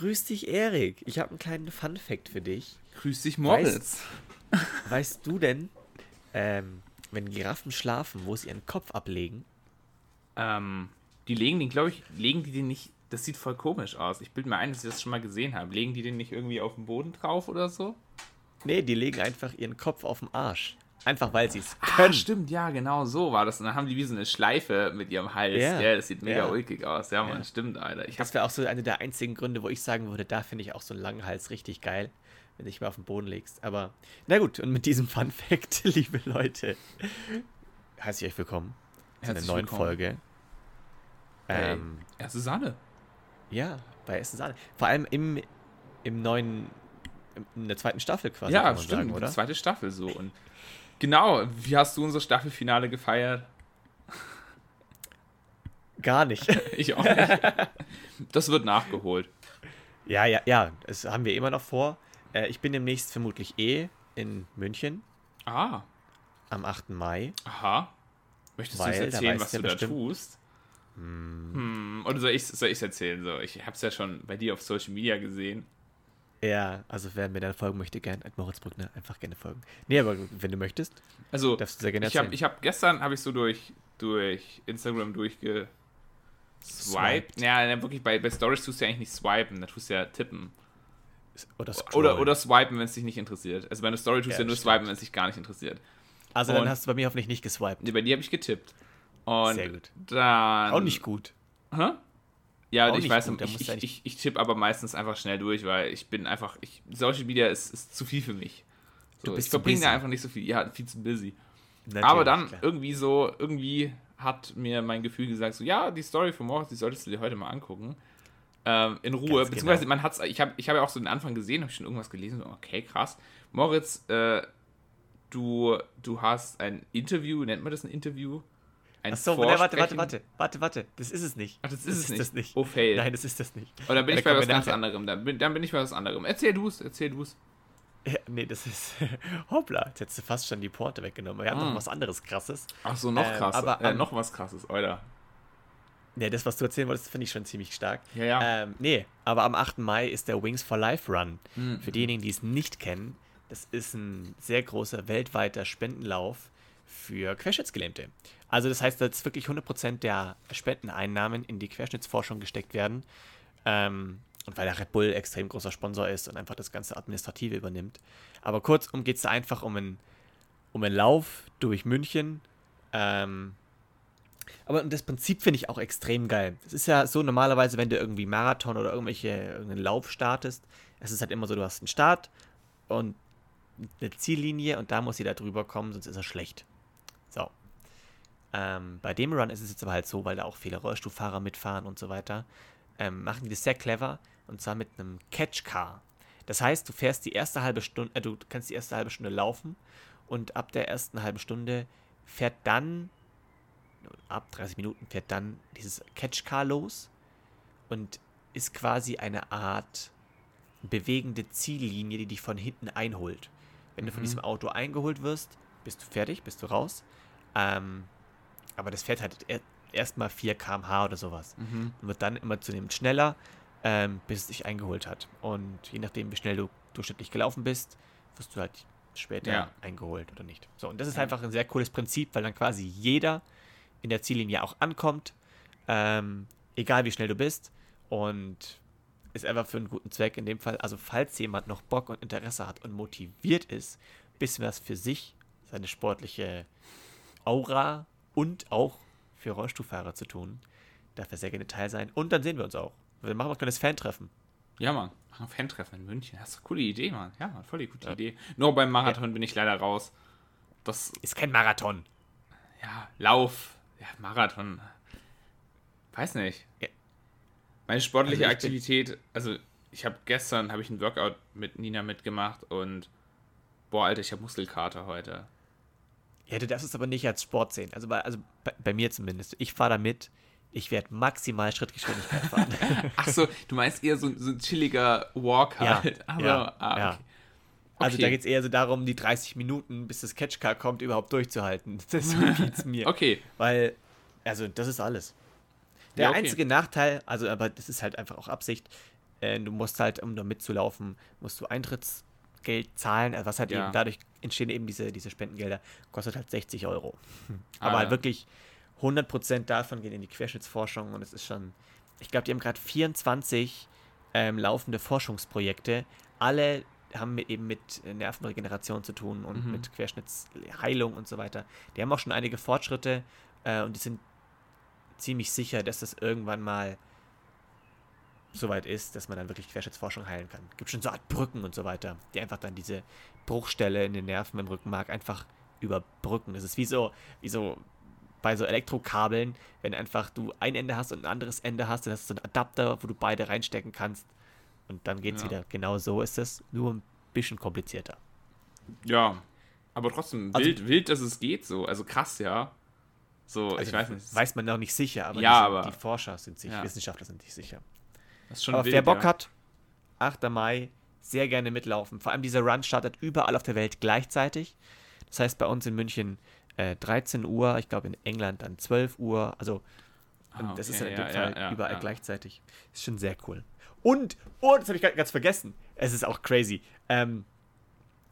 Grüß dich, Erik. Ich habe einen kleinen Fun-Fact für dich. Grüß dich, Moritz. Weißt, weißt du denn, ähm, wenn Giraffen schlafen, wo sie ihren Kopf ablegen? Ähm, die legen den, glaube ich, legen die den nicht. Das sieht voll komisch aus. Ich bilde mir ein, dass ich das schon mal gesehen habe. Legen die den nicht irgendwie auf den Boden drauf oder so? Nee, die legen einfach ihren Kopf auf den Arsch. Einfach weil sie es können. Ah, stimmt, ja, genau so war das. Und dann haben die wie so eine Schleife mit ihrem Hals. Ja, ja das sieht mega ja. ulkig aus. Ja, man, ja. stimmt, Alter. Ich das wäre auch so einer der einzigen Gründe, wo ich sagen würde, da finde ich auch so einen langen Hals richtig geil, wenn du dich mal auf den Boden legst. Aber, na gut, und mit diesem Fun Fact, liebe Leute, herzlich willkommen zu einer neuen willkommen. Folge. Hey, ähm, erste Sahne. Ja, bei Erste Sahne. Vor allem im, im neuen, in der zweiten Staffel quasi. Ja, stimmt, sagen, oder? zweite Staffel so. Und Genau, wie hast du unser Staffelfinale gefeiert? Gar nicht. ich auch nicht. Das wird nachgeholt. Ja, ja, ja, das haben wir immer noch vor. Äh, ich bin demnächst vermutlich eh in München. Ah. Am 8. Mai. Aha. Möchtest du uns erzählen, was du da tust? Hm. Hm. Oder soll ich es erzählen? So, ich habe es ja schon bei dir auf Social Media gesehen. Ja, also wer mir dann folgen möchte, gerne at Moritz Brückner einfach gerne folgen. Nee, aber wenn du möchtest, also darfst du sehr gerne erzählen. Ich habe hab, gestern habe ich so durch, durch Instagram durchgeswiped. Ja, wirklich bei, bei Stories tust du ja eigentlich nicht swipen, da tust du ja tippen. Oder, oder, oder swipen, wenn es dich nicht interessiert. Also bei einer Story tust du ja, ja nur stimmt. swipen, wenn es dich gar nicht interessiert. Also Und dann hast du bei mir hoffentlich nicht geswiped. Nee, bei dir habe ich getippt. Und Sehr gut. Dann. Auch nicht gut. Hä? Ja, ich weiß, gut, ich, ich, ich, ich tippe aber meistens einfach schnell durch, weil ich bin einfach, ich, Social Media ist, ist zu viel für mich. So, du bist ich verbringe da einfach nicht so viel, ja, viel zu busy. Natürlich, aber dann klar. irgendwie so, irgendwie hat mir mein Gefühl gesagt, so, ja, die Story von Moritz, die solltest du dir heute mal angucken. Ähm, in Ruhe, Ganz beziehungsweise genau. man hat's, ich habe ich hab ja auch so den Anfang gesehen, habe schon irgendwas gelesen, okay, krass. Moritz, äh, du, du hast ein Interview, nennt man das ein Interview? Ein Achso, warte, warte, warte, warte, warte, das ist es nicht. Ach, das ist das es ist nicht. Das nicht. Oh, fail. Nein, das ist das nicht. Oder dann bin ich bei was ganz anderem. Dann bin, dann bin ich bei was anderem. Erzähl du es, erzähl du es. Ja, nee, das ist. Hoppla, jetzt hättest du fast schon die Porte weggenommen. Wir haben noch mm. was anderes krasses. Ach so, noch ähm, krasser. Aber äh, noch was krasses, Alter. Nee, das, was du erzählen wolltest, finde ich schon ziemlich stark. Ja, ja. Ähm, nee, aber am 8. Mai ist der Wings for Life Run. Mhm. Für diejenigen, die es nicht kennen, das ist ein sehr großer weltweiter Spendenlauf für Querschnittsgelähmte. Also das heißt, dass wirklich 100% der Spendeneinnahmen in die Querschnittsforschung gesteckt werden. Ähm, und weil der Red Bull extrem großer Sponsor ist und einfach das ganze Administrative übernimmt. Aber kurzum geht es einfach um einen, um einen Lauf durch München. Ähm, aber das Prinzip finde ich auch extrem geil. Es ist ja so normalerweise, wenn du irgendwie Marathon oder irgendwelche irgendeinen Lauf startest, es ist halt immer so, du hast einen Start und eine Ziellinie und da muss jeder drüber kommen, sonst ist er schlecht. Ähm, bei dem Run ist es jetzt aber halt so, weil da auch viele Rollstuhlfahrer mitfahren und so weiter, ähm, machen die das sehr clever und zwar mit einem Catch Car. Das heißt, du fährst die erste halbe Stunde, äh, du kannst die erste halbe Stunde laufen und ab der ersten halben Stunde fährt dann, ab 30 Minuten fährt dann dieses Catch Car los und ist quasi eine Art bewegende Ziellinie, die dich von hinten einholt. Wenn mhm. du von mhm. diesem Auto eingeholt wirst, bist du fertig, bist du raus. Ähm, aber das fährt halt erstmal 4 km/h oder sowas. Mhm. Und wird dann immer zunehmend schneller, ähm, bis es dich eingeholt hat. Und je nachdem, wie schnell du durchschnittlich gelaufen bist, wirst du halt später ja. eingeholt oder nicht. So, und das ist ja. einfach ein sehr cooles Prinzip, weil dann quasi jeder in der Ziellinie auch ankommt, ähm, egal wie schnell du bist. Und ist einfach für einen guten Zweck in dem Fall. Also, falls jemand noch Bock und Interesse hat und motiviert ist, bisschen was für sich, seine sportliche Aura und auch für Rollstuhlfahrer zu tun. Darf er sehr gerne Teil sein. Und dann sehen wir uns auch. Wir machen auch ein kleines Fan-Treffen. Ja, Mann. Machen ein Fan-Treffen in München. Das ist eine coole Idee, Mann. Ja, Mann, voll die gute ja. Idee. Nur beim Marathon ja. bin ich leider raus. Das ist kein Marathon. Ja, Lauf. Ja, Marathon. Weiß nicht. Ja. Meine sportliche also Aktivität, also ich habe gestern habe ich ein Workout mit Nina mitgemacht und boah, Alter, ich habe Muskelkater heute. Ja, du darfst es aber nicht als Sport sehen. Also bei, also bei, bei mir zumindest. Ich fahre damit, ich werde maximal Schrittgeschwindigkeit fahren. Ach so, du meinst eher so, so ein chilliger Walk halt. Ja, also, ja, ah, okay. ja. Also okay. da geht es eher so darum, die 30 Minuten, bis das Catchcar kommt, überhaupt durchzuhalten. Das geht mir. Okay. Weil, also das ist alles. Der ja, okay. einzige Nachteil, also aber das ist halt einfach auch Absicht, Äh, du musst halt, um da mitzulaufen, musst du Eintrittsgeld zahlen, also was halt ja. eben dadurch entstehen eben diese, diese Spendengelder, kostet halt 60 Euro. Hm. Aber ah, halt wirklich 100% davon gehen in die Querschnittsforschung und es ist schon, ich glaube, die haben gerade 24 ähm, laufende Forschungsprojekte. Alle haben mit, eben mit Nervenregeneration zu tun und mhm. mit Querschnittsheilung und so weiter. Die haben auch schon einige Fortschritte äh, und die sind ziemlich sicher, dass das irgendwann mal soweit ist, dass man dann wirklich Querschnittsforschung heilen kann. Es gibt schon so Art Brücken und so weiter, die einfach dann diese Bruchstelle in den Nerven im Rückenmark einfach überbrücken. Das ist wie so, wie so bei so Elektrokabeln, wenn einfach du ein Ende hast und ein anderes Ende hast, dann hast du so einen Adapter, wo du beide reinstecken kannst und dann geht's ja. wieder. Genau so ist es, nur ein bisschen komplizierter. Ja, aber trotzdem also, wild, wild, dass es geht so. Also krass, ja. So, also ich weiß nicht. Weiß man noch nicht sicher, aber, ja, die, aber die Forscher sind sich, ja. Wissenschaftler sind sich sicher. Aber wild, wer Bock ja. hat, 8. Mai, sehr gerne mitlaufen. Vor allem dieser Run startet überall auf der Welt gleichzeitig. Das heißt bei uns in München äh, 13 Uhr, ich glaube in England dann 12 Uhr. Also ah, okay, das ist ja in dem Fall überall gleichzeitig. Ist schon sehr cool. Und, oh, das habe ich ganz vergessen. Es ist auch crazy. Ähm,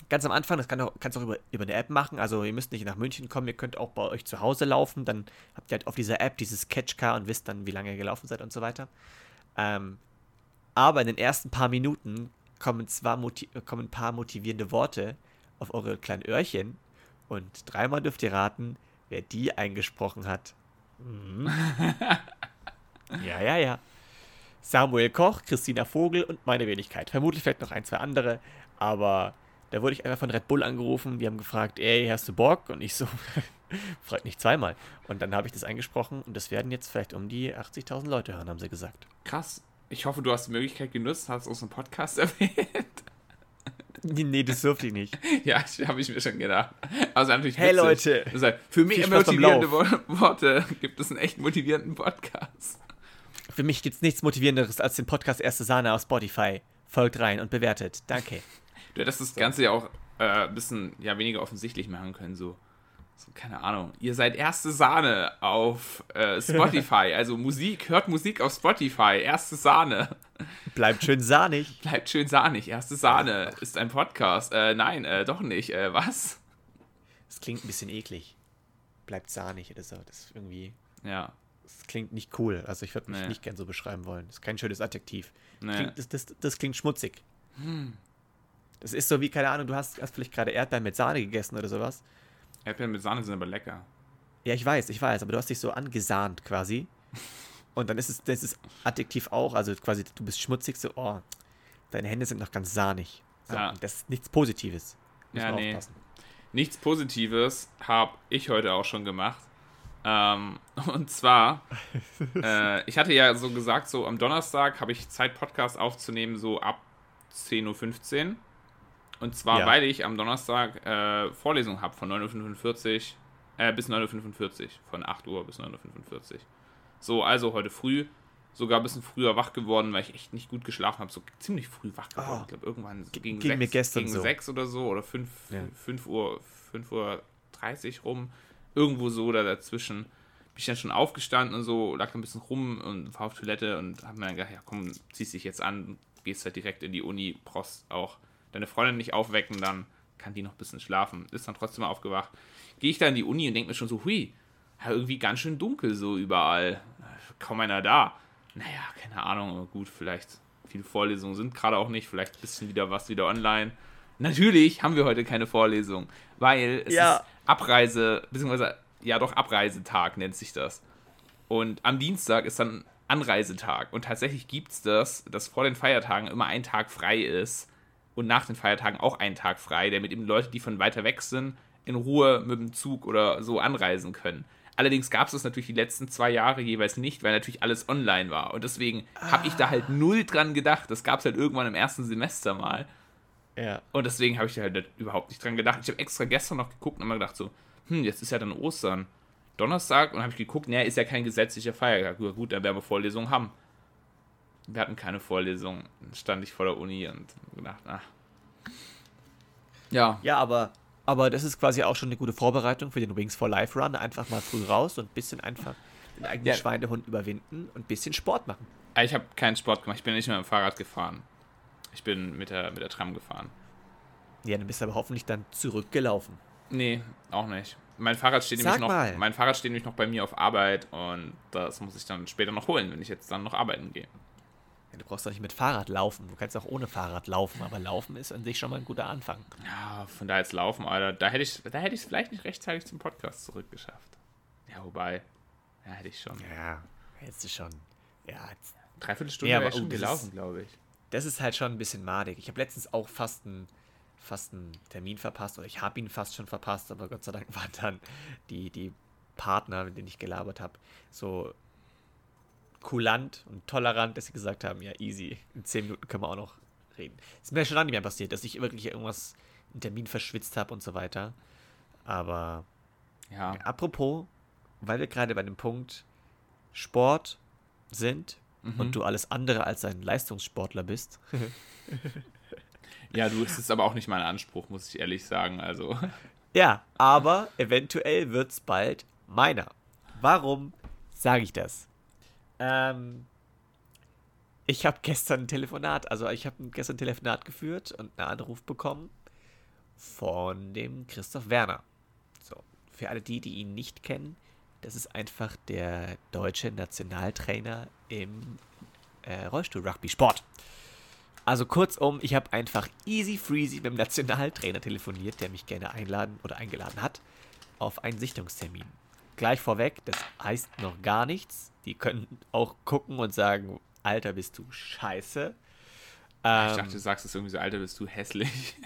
ganz am Anfang, das kann auch, kannst du auch über, über eine App machen. Also ihr müsst nicht nach München kommen, ihr könnt auch bei euch zu Hause laufen. Dann habt ihr halt auf dieser App dieses Catchcar und wisst dann, wie lange ihr gelaufen seid und so weiter. Ähm, aber in den ersten paar Minuten kommen zwar kommen ein paar motivierende Worte auf eure kleinen Öhrchen und dreimal dürft ihr raten, wer die eingesprochen hat. Mhm. ja, ja, ja. Samuel Koch, Christina Vogel und meine Wenigkeit. Vermutlich vielleicht noch ein, zwei andere, aber da wurde ich einfach von Red Bull angerufen. Die haben gefragt, ey, hast du Bock? Und ich so, fragt nicht zweimal. Und dann habe ich das eingesprochen und das werden jetzt vielleicht um die 80.000 Leute hören, haben sie gesagt. Krass. Ich hoffe, du hast die Möglichkeit genutzt, hast dem Podcast erwähnt. Nee, das durfte ich nicht. ja, habe ich mir schon gedacht. Also natürlich Hey Leute! für mich motivierende Worte gibt es einen echt motivierenden Podcast. Für mich gibt es nichts Motivierenderes als den Podcast Erste Sahne auf Spotify. Folgt rein und bewertet. Danke. Du hättest das. Ganze ja auch äh, ein bisschen ja, weniger offensichtlich machen können. So, so keine Ahnung. Ihr seid Erste Sahne auf äh, Spotify. also Musik, hört Musik auf Spotify. Erste Sahne. Bleibt schön sahnig. Bleibt schön sahnig. Erste Sahne ist ein Podcast. Äh, nein, äh, doch nicht. Äh, was? Das klingt ein bisschen eklig. Bleibt sahnig oder so. Das ist irgendwie. Ja das klingt nicht cool. Also ich würde mich nee. nicht gern so beschreiben wollen. Das ist kein schönes Adjektiv. Nee. Klingt, das, das, das, klingt schmutzig. Hm. Das ist so wie, keine Ahnung, du hast, hast vielleicht gerade Erdbeeren mit Sahne gegessen oder sowas. Erdbeeren mit Sahne sind aber lecker. Ja, ich weiß, ich weiß, aber du hast dich so angesahnt quasi. Und dann ist es das ist Adjektiv auch, also quasi du bist schmutzig, so, oh, deine Hände sind noch ganz sahnig. Ja. Das ist nichts Positives. Muss ja, nee. Aufpassen. Nichts Positives habe ich heute auch schon gemacht. Ähm, und zwar, äh, ich hatte ja so gesagt, so am Donnerstag habe ich Zeit, Podcast aufzunehmen, so ab 10.15 Uhr. Und zwar, ja. weil ich am Donnerstag äh, Vorlesung habe von 9.45 Uhr äh, bis 9.45 Uhr. Von 8 Uhr bis 9.45 Uhr. So, also heute früh sogar ein bisschen früher wach geworden, weil ich echt nicht gut geschlafen habe. So ziemlich früh wach geworden. Oh, ich glaube, irgendwann gegen, gegen 6, gegen so. 6 oder so oder 5, ja. 5 Uhr, 5 Uhr 30 rum irgendwo so oder dazwischen. Bin ich dann schon aufgestanden und so, lag ein bisschen rum und war auf Toilette und hab mir dann gedacht, ja komm, ziehst dich jetzt an, gehst halt direkt in die Uni, brauchst auch deine Freundin nicht aufwecken, dann kann die noch ein bisschen schlafen. Ist dann trotzdem mal aufgewacht. Gehe ich da in die Uni und denke mir schon so, hui, irgendwie ganz schön dunkel so überall. Kaum einer da. Naja, keine Ahnung, gut, vielleicht viele Vorlesungen sind gerade auch nicht, vielleicht ein bisschen wieder was wieder online. Natürlich haben wir heute keine Vorlesung, weil es ja. ist Abreise, beziehungsweise, ja doch, Abreisetag nennt sich das. Und am Dienstag ist dann Anreisetag. Und tatsächlich gibt es das, dass vor den Feiertagen immer ein Tag frei ist und nach den Feiertagen auch ein Tag frei, damit eben Leute, die von weiter weg sind, in Ruhe mit dem Zug oder so anreisen können. Allerdings gab es das natürlich die letzten zwei Jahre jeweils nicht, weil natürlich alles online war. Und deswegen ah. habe ich da halt null dran gedacht. Das gab es halt irgendwann im ersten Semester mal. Ja. Und deswegen habe ich da halt überhaupt nicht dran gedacht. Ich habe extra gestern noch geguckt und mir gedacht so, hm, jetzt ist ja dann Ostern. Donnerstag und habe ich geguckt, naja, ist ja kein gesetzlicher Feiertag. Gut, dann werden wir Vorlesungen haben. Wir hatten keine Vorlesung. Dann stand ich vor der Uni und gedacht, ach. Ja. Ja, aber, aber das ist quasi auch schon eine gute Vorbereitung für den Wings for Life Run. Einfach mal früh raus und ein bisschen einfach den eigenen ja. Schweinehund überwinden und ein bisschen Sport machen. Ah, ich habe keinen Sport gemacht. Ich bin nicht mehr mit dem Fahrrad gefahren. Ich bin mit der, mit der Tram gefahren. Ja, dann bist du aber hoffentlich dann zurückgelaufen. Nee, auch nicht. Mein Fahrrad steht nämlich noch, mein Fahrrad steht nämlich noch bei mir auf Arbeit und das muss ich dann später noch holen, wenn ich jetzt dann noch arbeiten gehe. Du brauchst doch nicht mit Fahrrad laufen. Du kannst auch ohne Fahrrad laufen, aber laufen ist an sich schon mal ein guter Anfang. Ja, von da jetzt laufen, Alter. Da hätte ich da hätte ich es vielleicht nicht rechtzeitig zum Podcast zurückgeschafft. Ja, wobei, ja, hätte ich schon. Ja, hättest du schon. Ja, dreiviertel Stunde ja, schon gelaufen, glaube ich. Das ist halt schon ein bisschen madig. Ich habe letztens auch fast einen fast einen Termin verpasst oder ich habe ihn fast schon verpasst, aber Gott sei Dank waren dann die, die Partner, mit denen ich gelabert habe, so kulant und tolerant, dass sie gesagt haben, ja, easy, in zehn Minuten können wir auch noch reden. ist mir schon lange nicht mehr passiert, dass ich wirklich irgendwas, einen Termin verschwitzt habe und so weiter. Aber ja. apropos, weil wir gerade bei dem Punkt Sport sind mhm. und du alles andere als ein Leistungssportler bist, Ja, du, es ist aber auch nicht mein Anspruch, muss ich ehrlich sagen. Also. Ja, aber eventuell wird es bald meiner. Warum sage ich das? Ähm, ich habe gestern ein Telefonat, also ich habe gestern ein Telefonat geführt und einen Anruf bekommen von dem Christoph Werner. So, für alle die, die ihn nicht kennen, das ist einfach der deutsche Nationaltrainer im äh, Rollstuhl-Rugby-Sport. Also kurzum, ich habe einfach easy freezy mit dem Nationaltrainer telefoniert, der mich gerne einladen oder eingeladen hat, auf einen Sichtungstermin. Gleich vorweg, das heißt noch gar nichts. Die können auch gucken und sagen, Alter, bist du scheiße. Ähm, ich dachte, du sagst es irgendwie so, Alter, bist du hässlich.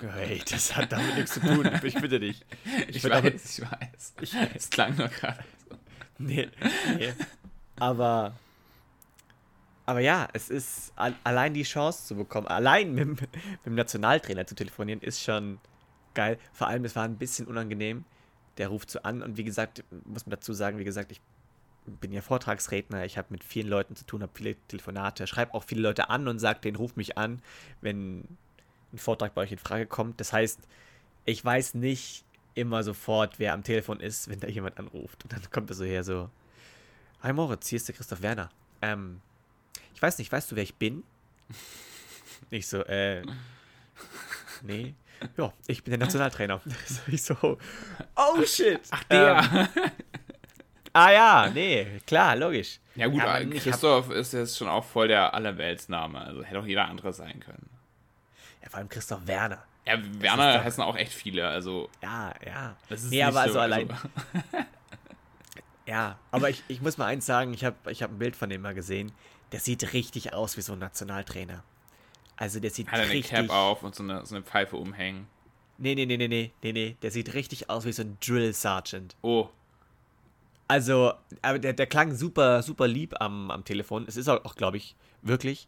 Hey, das hat damit nichts zu tun. Ich bitte dich. Ich, ich weiß, damit, ich weiß. Ich, es klang nur gerade so. Nee, nee. Aber aber ja, es ist allein die Chance zu bekommen, allein mit, mit, dem Nationaltrainer zu telefonieren, ist schon geil. Vor allem, es war ein bisschen unangenehm. Der ruft so an und wie gesagt, muss man dazu sagen, wie gesagt, ich bin ja Vortragsredner, ich habe mit vielen Leuten zu tun, habe viele Telefonate, schreibe auch viele Leute an und sage, den ruf mich an, wenn ein Vortrag bei euch in Frage kommt. Das heißt, ich weiß nicht immer sofort, wer am Telefon ist, wenn da jemand anruft. Und dann kommt er so her so, Hi Moritz, hier ist der Christoph Werner. Ähm, ich weiß nicht, weißt du, wer ich bin? Ich so, äh, nee. Ja, ich bin der Nationaltrainer. ich so, oh shit. Ach, der. Ähm, ah ja, nee, klar, logisch. Ja gut, ja, Christoph hab, ist jetzt schon auch voll der Allerweltsname. Also hätte auch jeder andere sein können. Ja, vor allem Christoph Werner. Ja, Werner heißen auch echt viele, also. Ja, ja. Das ist nee, aber also so, allein. Also. ja, aber ich, ich muss mal eins sagen, ich habe ich hab ein Bild von dem mal gesehen der sieht richtig aus wie so ein Nationaltrainer. Also der sieht Hat er richtig... eine Cap auf und so eine, so eine Pfeife umhängen. Nee, nee, nee, nee, nee, nee, nee. Der sieht richtig aus wie so ein Drill Sergeant. Oh. Also, aber der, der klang super, super lieb am, am Telefon. Es ist auch, auch glaube ich, wirklich.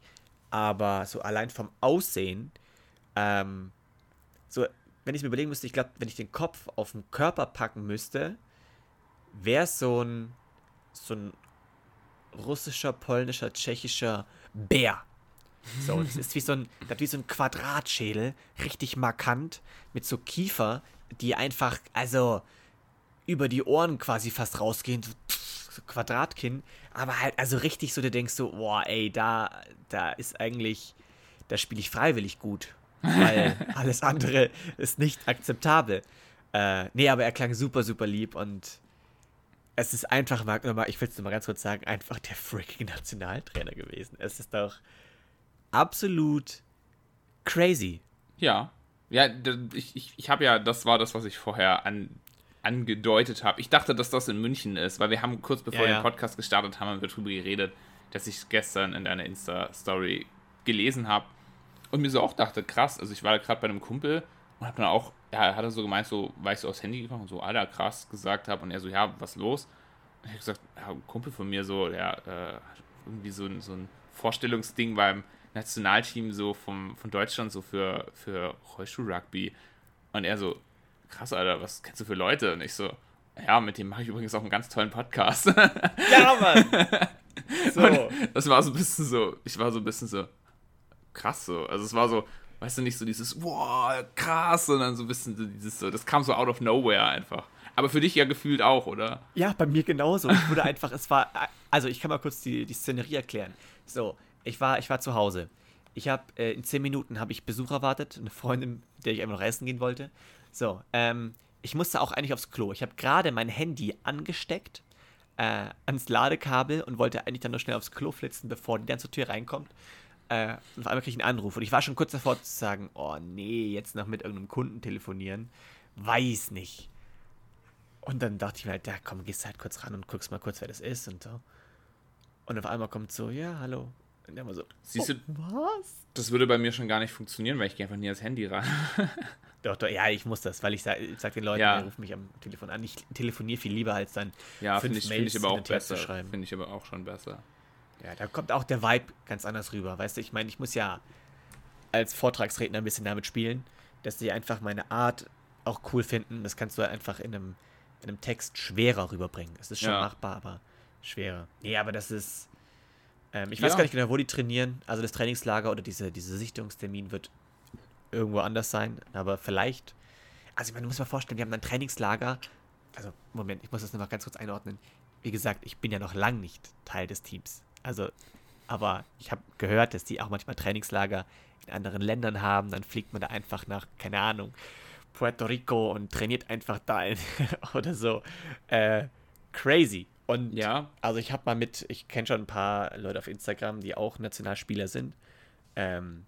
Aber so allein vom Aussehen, ähm, so, wenn ich mir überlegen müsste, ich glaube, wenn ich den Kopf auf den Körper packen müsste, wäre es so ein, so ein russischer, polnischer, tschechischer Bär. So, das ist wie so ein, das wie so ein Quadratschädel, richtig markant, mit so Kiefer, die einfach, also über die Ohren quasi fast rausgehen, so, so Quadratkinn, aber halt, also richtig so, du denkst so, boah, ey, da, da ist eigentlich, da spiele ich freiwillig gut, weil alles andere ist nicht akzeptabel. Äh, nee, aber er klang super, super lieb und es ist einfach, Marc, nochmal, ich will es nochmal ganz kurz sagen, einfach der freaking Nationaltrainer gewesen. Es ist doch absolut crazy. Ja. Ja, ich, ich, ich habe ja, das war das, was ich vorher an, angedeutet habe. Ich dachte, dass das in München ist, weil wir haben kurz bevor ja, wir den Podcast gestartet haben, haben wir darüber geredet, dass ich gestern in deiner Insta-Story gelesen habe und mir so auch dachte, krass, also ich war gerade bei einem Kumpel und habe dann auch ja, hat er so gemeint, so, weil ich so aufs Handy gefangen und so, Alter, krass, gesagt habe. Und er so, ja, was los? Und ich habe gesagt, ja, ein Kumpel von mir so, der äh, irgendwie so, so ein Vorstellungsding beim Nationalteam so vom, von Deutschland so für, für Rollstuhl-Rugby. Und er so, krass, Alter, was kennst du für Leute? Und ich so, ja, mit dem mache ich übrigens auch einen ganz tollen Podcast. Ja, Mann! So. Und das war so ein bisschen so, ich war so ein bisschen so, krass so. Also es war so, weißt du, nicht so dieses, wow, krass, sondern so ein bisschen so dieses, so, das kam so out of nowhere einfach. Aber für dich ja gefühlt auch, oder? Ja, bei mir genauso. Ich wurde einfach, es war, also ich kann mal kurz die, die Szenerie erklären. So, ich war, ich war zu Hause. Ich habe, äh, in zehn Minuten habe ich Besuch erwartet, eine Freundin, der ich einfach noch essen gehen wollte. So, ähm, ich musste auch eigentlich aufs Klo. Ich habe gerade mein Handy angesteckt äh, ans Ladekabel und wollte eigentlich dann nur schnell aufs Klo flitzen, bevor die dann zur Tür reinkommt. Äh, und auf einmal kriege ich einen Anruf und ich war schon kurz davor zu sagen, oh nee, jetzt noch mit irgendeinem Kunden telefonieren. Weiß nicht. Und dann dachte ich mir halt, ja komm, gehst halt kurz ran und guckst mal kurz, wer das ist und so. Und auf einmal kommt so, ja, hallo. Und der war so, Siehst oh, du, was? Das würde bei mir schon gar nicht funktionieren, weil ich gehe einfach nie ans Handy ran. Doch, doch, ja, ich muss das, weil ich sage sag den Leuten, ja. ruf mich am Telefon an. Ich telefoniere viel lieber, als dann ja, fünf ich, Mails find ich aber auch besser. schreiben. Finde ich aber auch schon besser. Ja, da kommt auch der Vibe ganz anders rüber. Weißt du, ich meine, ich muss ja als Vortragsredner ein bisschen damit spielen, dass die einfach meine Art auch cool finden. Das kannst du halt einfach in einem, in einem Text schwerer rüberbringen. Es ist schon ja. machbar, aber schwerer. Nee, aber das ist. Ähm, ich weiß gar nicht genau, wo die trainieren. Also das Trainingslager oder diese, diese Sichtungstermin wird irgendwo anders sein, aber vielleicht. Also, ich meine, du musst dir mal vorstellen, wir haben ein Trainingslager. Also, Moment, ich muss das noch ganz kurz einordnen. Wie gesagt, ich bin ja noch lang nicht Teil des Teams. Also, aber ich habe gehört, dass die auch manchmal Trainingslager in anderen Ländern haben. Dann fliegt man da einfach nach, keine Ahnung, Puerto Rico und trainiert einfach da oder so. Äh, crazy. Und ja, also ich habe mal mit, ich kenne schon ein paar Leute auf Instagram, die auch Nationalspieler sind. Ähm,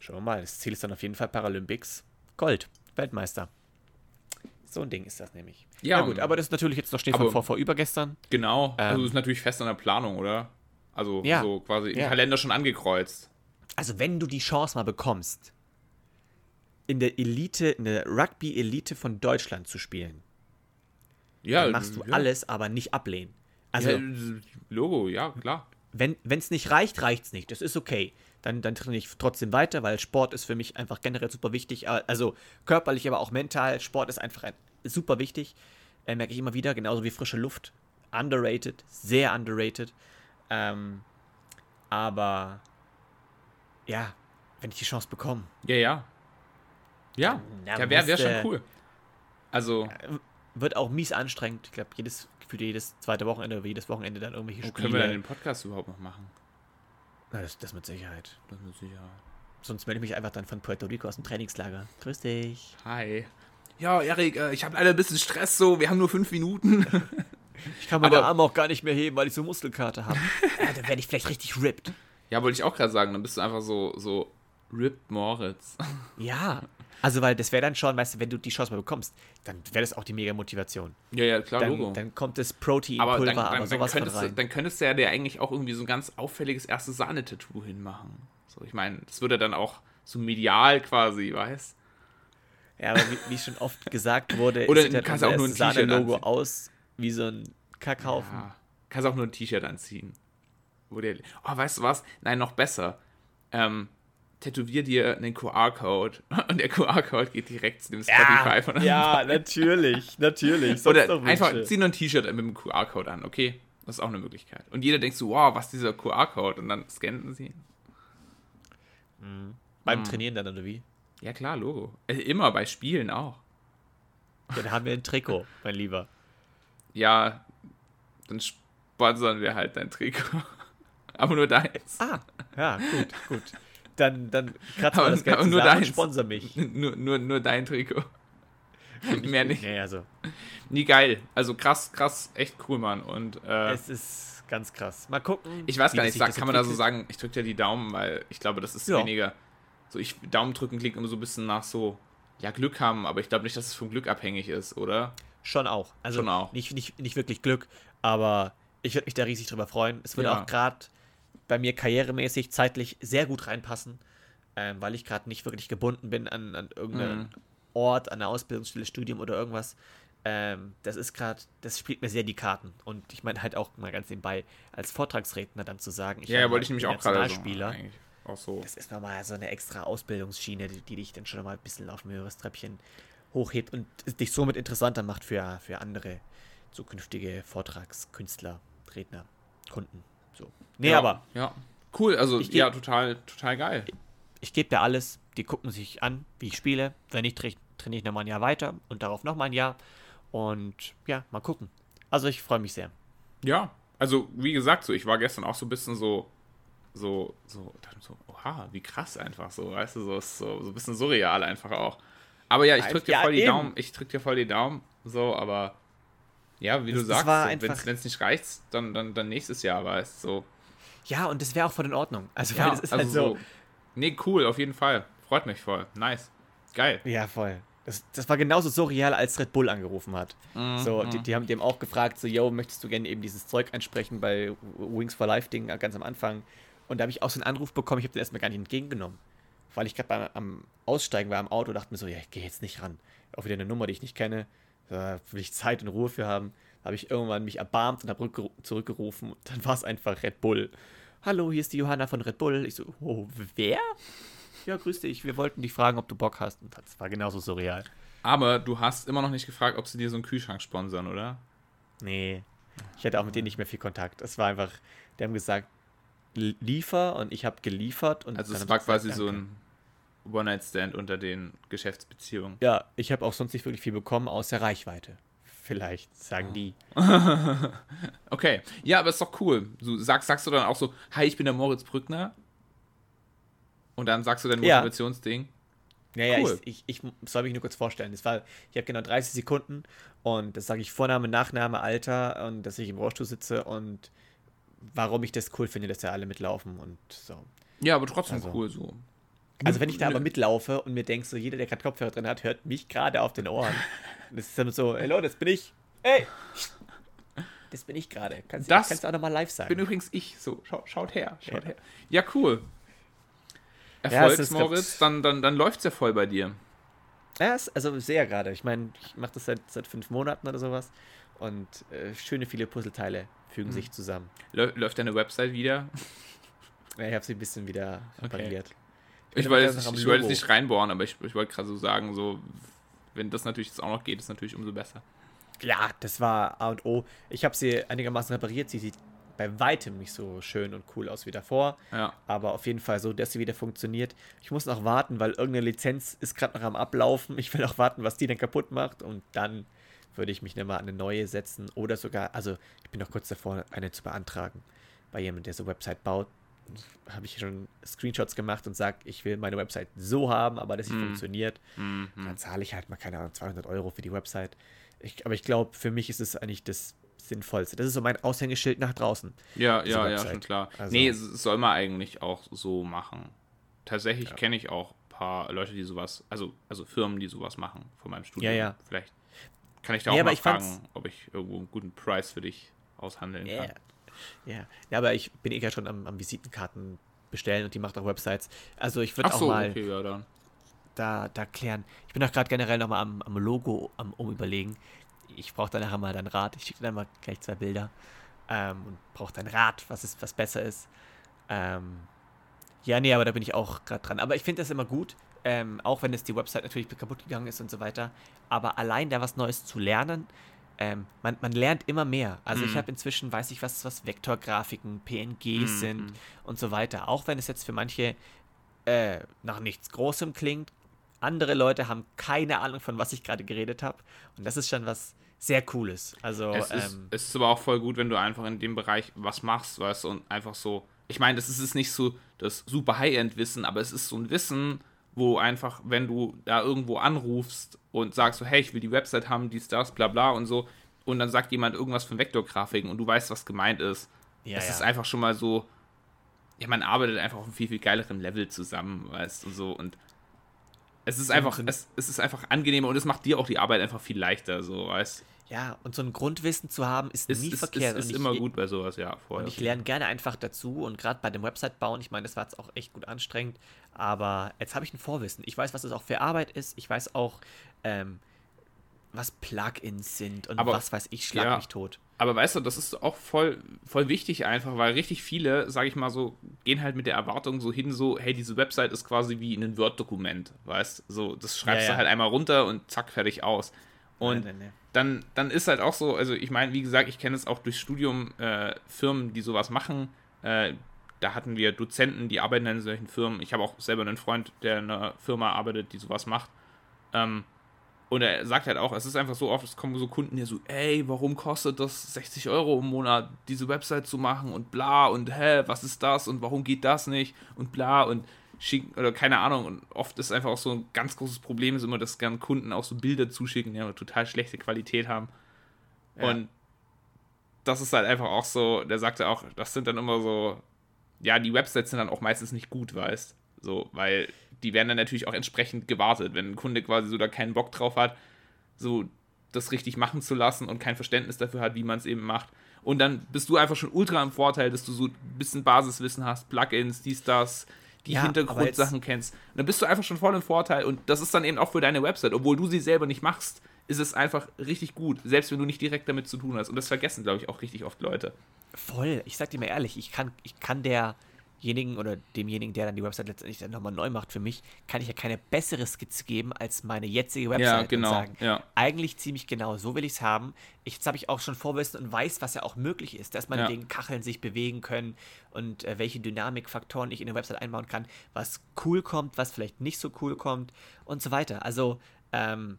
Schauen wir mal. Das Ziel ist dann auf jeden Fall Paralympics. Gold. Weltmeister. So ein Ding ist das nämlich. Ja, ja gut, aber das ist natürlich jetzt noch steht von vor, vor übergestern. Genau. Ähm, also ist natürlich fest an der Planung, oder? Also ja, so quasi ja. im Kalender schon angekreuzt. Also wenn du die Chance mal bekommst, in der Elite, in der Rugby-Elite von Deutschland zu spielen, ja, dann machst du ja. alles, aber nicht ablehnen. Also ja, Logo, ja, klar. Wenn es nicht reicht, reicht es nicht. Das ist okay dann, dann trainiere ich trotzdem weiter, weil Sport ist für mich einfach generell super wichtig. Also körperlich, aber auch mental. Sport ist einfach ein, super wichtig. Äh, merke ich immer wieder, genauso wie frische Luft. Underrated, sehr underrated. Ähm, aber ja, wenn ich die Chance bekomme. Ja, ja. Ja, ja wäre wär schon cool. Also. Wird auch mies anstrengend. Ich glaube, jedes, für jedes zweite Wochenende oder jedes Wochenende dann irgendwelche Spiele. Können wir dann den Podcast überhaupt noch machen? Na, das, das mit Sicherheit. Das mit Sicherheit. Sonst melde ich mich einfach dann von Puerto Rico aus dem Trainingslager. Grüß dich. Hi. Ja, Erik, äh, ich habe leider ein bisschen Stress so. Wir haben nur fünf Minuten. Ich kann meine Arme auch gar nicht mehr heben, weil ich so Muskelkarte habe. ja, dann werde ich vielleicht richtig ripped. Ja, wollte ich auch gerade sagen. Dann bist du einfach so, so ripped Moritz. Ja, also, weil das wäre dann schon, weißt du, wenn du die Chance mal bekommst, dann wäre das auch die mega Motivation. Ja, ja, klar, dann, Logo. Dann kommt das Proteinpulver, aber, dann, dann, aber sowas dann könntest, du, dann könntest du ja dir eigentlich auch irgendwie so ein ganz auffälliges erstes Sahne-Tattoo hinmachen. So, ich meine, das würde dann auch so medial quasi, weißt Ja, aber wie, wie schon oft gesagt wurde, Oder sieht halt kannst auch nur ein Sahne-Logo aus wie so ein Kackhaufen. Ja, kannst auch nur ein T-Shirt anziehen. Wo der, oh, weißt du was? Nein, noch besser. Ähm, tätowier dir einen QR-Code und der QR-Code geht direkt zu dem Spotify ja, von Ja, natürlich, natürlich. Oder einfach zieh nur ein T-Shirt mit dem QR-Code an, okay? Das ist auch eine Möglichkeit. Und jeder denkt so, wow, was ist dieser QR-Code? Und dann scannen sie ihn. Mhm. Beim mhm. Trainieren dann, oder wie? Ja, klar, Logo. Äh, immer, bei Spielen auch. Ja, dann haben wir ein Trikot, mein Lieber. Ja, dann sponsern wir halt dein Trikot. Aber nur deins. Ah, ja, gut, gut dann, dann kratzen wir das Ganze nur dein, sponsor mich. Nur, nur, nur dein Trikot. Mehr nicht. Nee, also. Nie geil. Also krass, krass, echt cool, Mann. Und, äh, es ist ganz krass. Mal gucken. Ich weiß gar nicht, sag, kann man da so sagen, ich drücke dir die Daumen, weil ich glaube, das ist ja. weniger. So, ich Daumen drücken klingt immer so ein bisschen nach so, ja, Glück haben, aber ich glaube nicht, dass es vom Glück abhängig ist, oder? Schon auch. Also Schon auch. Nicht, nicht, nicht wirklich Glück, aber ich würde mich da riesig drüber freuen. Es würde ja. auch gerade bei mir karrieremäßig zeitlich sehr gut reinpassen, ähm, weil ich gerade nicht wirklich gebunden bin an, an irgendeinen mhm. Ort, an einer Ausbildungsstelle, Studium oder irgendwas. Ähm, das ist gerade, das spielt mir sehr die Karten. Und ich meine halt auch mal ganz nebenbei, als Vortragsredner dann zu sagen, ich ja, wollte ich nämlich auch gerade Spieler. So, so. Das ist nochmal so eine extra Ausbildungsschiene, die, die dich dann schon mal ein bisschen auf ein höheres Treppchen hochhebt und dich somit interessanter macht für, für andere zukünftige Vortragskünstler, Redner, Kunden. So. Nee, ja, aber. Ja. Cool, also geb, ja, total, total geil. Ich, ich gebe dir alles, die gucken sich an, wie ich spiele. Wenn nicht, trainiere ich nochmal ein Jahr weiter und darauf nochmal ein Jahr. Und ja, mal gucken. Also ich freue mich sehr. Ja, also wie gesagt, so ich war gestern auch so ein bisschen so, so, so, so, oha, wie krass einfach so, weißt du, so, so, so ein bisschen surreal einfach auch. Aber ja, ich drück dir ja, voll die eben. Daumen, ich drück dir voll die Daumen, so, aber ja, wie das, du sagst, so, wenn es nicht reicht, dann, dann, dann nächstes Jahr, weißt du, so. Ja, und das wäre auch voll in Ordnung. Also, ja, das ist also halt so. so. Nee, cool, auf jeden Fall. Freut mich voll. Nice. Geil. Ja, voll. Das, das war genauso surreal, als Red Bull angerufen hat. Mhm. So, die, die, haben dem auch gefragt, so, yo, möchtest du gerne eben dieses Zeug einsprechen bei Wings for Life Ding ganz am Anfang? Und da habe ich auch so einen Anruf bekommen, ich habe den erstmal gar nicht entgegengenommen. Weil ich gerade am Aussteigen war am Auto, dachte mir so, ja, ich gehe jetzt nicht ran. Auch wieder eine Nummer, die ich nicht kenne. Da will ich Zeit und Ruhe für haben. Habe ich irgendwann mich erbarmt und habe zurückgerufen. Und dann war es einfach Red Bull. Hallo, hier ist die Johanna von Red Bull. Ich so, oh, wer? Ja, grüß dich. Wir wollten dich fragen, ob du Bock hast. Und das war genauso surreal. Aber du hast immer noch nicht gefragt, ob sie dir so einen Kühlschrank sponsern, oder? Nee. Ich hatte auch mit denen nicht mehr viel Kontakt. Es war einfach, die haben gesagt, liefer und ich habe geliefert. Und also es war quasi gesagt, so ein One-Night-Stand unter den Geschäftsbeziehungen. Ja, ich habe auch sonst nicht wirklich viel bekommen, außer Reichweite. Vielleicht, sagen oh. die. okay. Ja, aber ist doch cool. Du sagst, sagst du dann auch so, hi, ich bin der Moritz Brückner. Und dann sagst du dein Motivationsding. Ja, ja, cool. ich, ich, ich soll mich nur kurz vorstellen. Das war, ich habe genau 30 Sekunden und das sage ich Vorname, Nachname, Alter und dass ich im Rollstuhl sitze und warum ich das cool finde, dass da alle mitlaufen und so. Ja, aber trotzdem also, cool so. Also wenn ich da aber mitlaufe und mir denke, so jeder, der gerade Kopfhörer drin hat, hört mich gerade auf den Ohren. das ist dann so, hallo, das bin ich. Ey! Das bin ich gerade. Kannst, das kannst du auch nochmal live sagen. bin übrigens ich. So, schaut, schaut her, schaut ja. her. Ja, cool. Erfolgs, ja, Moritz, dann, dann, dann läuft es ja voll bei dir. Ja, also sehr gerade. Ich meine, ich mache das seit, seit fünf Monaten oder sowas. Und äh, schöne viele Puzzleteile fügen mhm. sich zusammen. Läuft deine Website wieder? Ja, ich habe sie ein bisschen wieder repariert. Okay. Ich, wollte jetzt, wollt nicht reinbohren, aber ich, ich wollte gerade so sagen, so, wenn das natürlich jetzt auch noch geht, ist natürlich umso besser. Ja, das war A und O. Ich habe sie einigermaßen repariert. Sie sieht bei weitem nicht so schön und cool aus wie davor. Ja. Aber auf jeden Fall so, dass sie wieder funktioniert. Ich muss noch warten, weil irgendeine Lizenz ist gerade noch am Ablaufen. Ich will auch warten, was die dann kaputt macht. Und dann würde ich mich nochmal an eine neue setzen. Oder sogar, also ich bin noch kurz davor, eine zu beantragen. Bei jemandem, der so Website baut habe ich schon Screenshots gemacht und sage, ich will meine Website so haben, aber dass sie mm. funktioniert. Mm. Dann zahle ich halt mal, keine Ahnung, 200 Euro für die Website. Ich, aber ich glaube, für mich ist es eigentlich das Sinnvollste. Das ist so mein Aushängeschild nach draußen. Ja, ja, Website. ja, schon klar. Also, nee, soll man eigentlich auch so machen. Tatsächlich ja. kenne ich auch ein paar Leute, die sowas, also, also Firmen, die sowas machen von meinem Studium. Ja, ja. Vielleicht kann ich da auch ja, mal fragen, ob ich irgendwo einen guten Preis für dich aushandeln kann. Ja. ja, aber ich bin eh ja schon am, am, Visitenkarten bestellen und die macht auch Websites. Also ich würde auch mal okay, ja, da, da klären. Ich bin auch gerade generell nochmal am, am Logo am umüberlegen. Ich brauche dann nachher mal dein Rat. Ich schicke dir dann mal gleich zwei Bilder ähm, und brauche dein Rat, was ist, was besser ist. Ähm, ja, nee, aber da bin ich auch gerade dran. Aber ich finde das immer gut, ähm, auch wenn es die Website natürlich kaputt gegangen ist und so weiter. Aber allein da was Neues zu lernen, ähm, man, man lernt immer mehr. Also mhm. ich habe inzwischen, weiß ich was, was Vektorgrafiken, PNGs mhm. sind und so weiter. Auch wenn es jetzt für manche äh, nach nichts Großem klingt, andere Leute haben keine Ahnung, von was ich gerade geredet habe. Und das ist schon was sehr Cooles. Also, es, ist, ähm, es ist aber auch voll gut, wenn du einfach in dem Bereich was machst, weißt und einfach so. Ich meine, das ist nicht so das super High-End-Wissen, aber es ist so ein Wissen, wo einfach, wenn du da irgendwo anrufst und sagst so, hey, ich will die Website haben, dies, das, bla bla und so, und dann sagt jemand irgendwas von Vektorgrafiken und du weißt, was gemeint ist. Ja, es ja. ist einfach schon mal so, ja, man arbeitet einfach auf einem viel, viel geileren Level zusammen, weißt du, so, und es ist einfach, es, es ist einfach angenehmer und es macht dir auch die Arbeit einfach viel leichter, so, weißt ja, und so ein Grundwissen zu haben, ist, ist nie ist, verkehrt. Ist, ist immer gut bei sowas, ja. Vorher. Und ich lerne gerne einfach dazu und gerade bei dem Website bauen, ich meine, das war jetzt auch echt gut anstrengend, aber jetzt habe ich ein Vorwissen. Ich weiß, was das auch für Arbeit ist. Ich weiß auch, ähm, was Plugins sind und aber, was weiß ich, schlag ja, mich tot. Aber weißt du, das ist auch voll, voll wichtig einfach, weil richtig viele, sage ich mal so, gehen halt mit der Erwartung so hin, so, hey, diese Website ist quasi wie ein Word-Dokument, weißt So, das schreibst ja, ja. du halt einmal runter und zack, fertig aus. Und nein, nein, nein. Dann, dann ist halt auch so, also ich meine, wie gesagt, ich kenne es auch durch Studium äh, Firmen, die sowas machen. Äh, da hatten wir Dozenten, die arbeiten in solchen Firmen. Ich habe auch selber einen Freund, der in einer Firma arbeitet, die sowas macht. Ähm, Und er sagt halt auch, es ist einfach so oft, es kommen so Kunden hier so, ey, warum kostet das 60 Euro im Monat, diese Website zu machen und bla und hä, was ist das und warum geht das nicht und bla und schicken oder keine Ahnung. Und oft ist einfach auch so ein ganz großes Problem, ist immer, dass gern Kunden auch so Bilder zuschicken, die aber total schlechte Qualität haben. Ja. Und das ist halt einfach auch so, der sagte auch, das sind dann immer so, ja, die Websites sind dann auch meistens nicht gut, weißt so, weil die werden dann natürlich auch entsprechend gewartet. Wenn ein Kunde quasi so da keinen Bock drauf hat, so das richtig machen zu lassen und kein Verständnis dafür hat, wie man es eben macht. Und dann bist du einfach schon ultra im Vorteil, dass du so ein bisschen Basiswissen hast, Plugins, dies, das, die ja, Hintergrundsachen kennst. Und dann bist du einfach schon voll im Vorteil und das ist dann eben auch für deine Website. Obwohl du sie selber nicht machst, ist es einfach richtig gut, selbst wenn du nicht direkt damit zu tun hast. Und das vergessen, glaube ich, auch richtig oft Leute. Voll. Ich sag dir mal ehrlich, ich kann, ich kann der demjenigen oder demjenigen, der dann die Website letztendlich dann nochmal neu macht für mich, kann ich ja keine bessere Skizze geben als meine jetzige Website ja, genau, und sagen, ja. eigentlich ziemlich genau, so will ich es haben. Ich, jetzt habe ich auch schon Vorwissen und weiß, was ja auch möglich ist, dass meine ja. Kacheln sich bewegen können und äh, welche Dynamikfaktoren ich in der Website einbauen kann, was cool kommt, was vielleicht nicht so cool kommt und so weiter. Also ähm,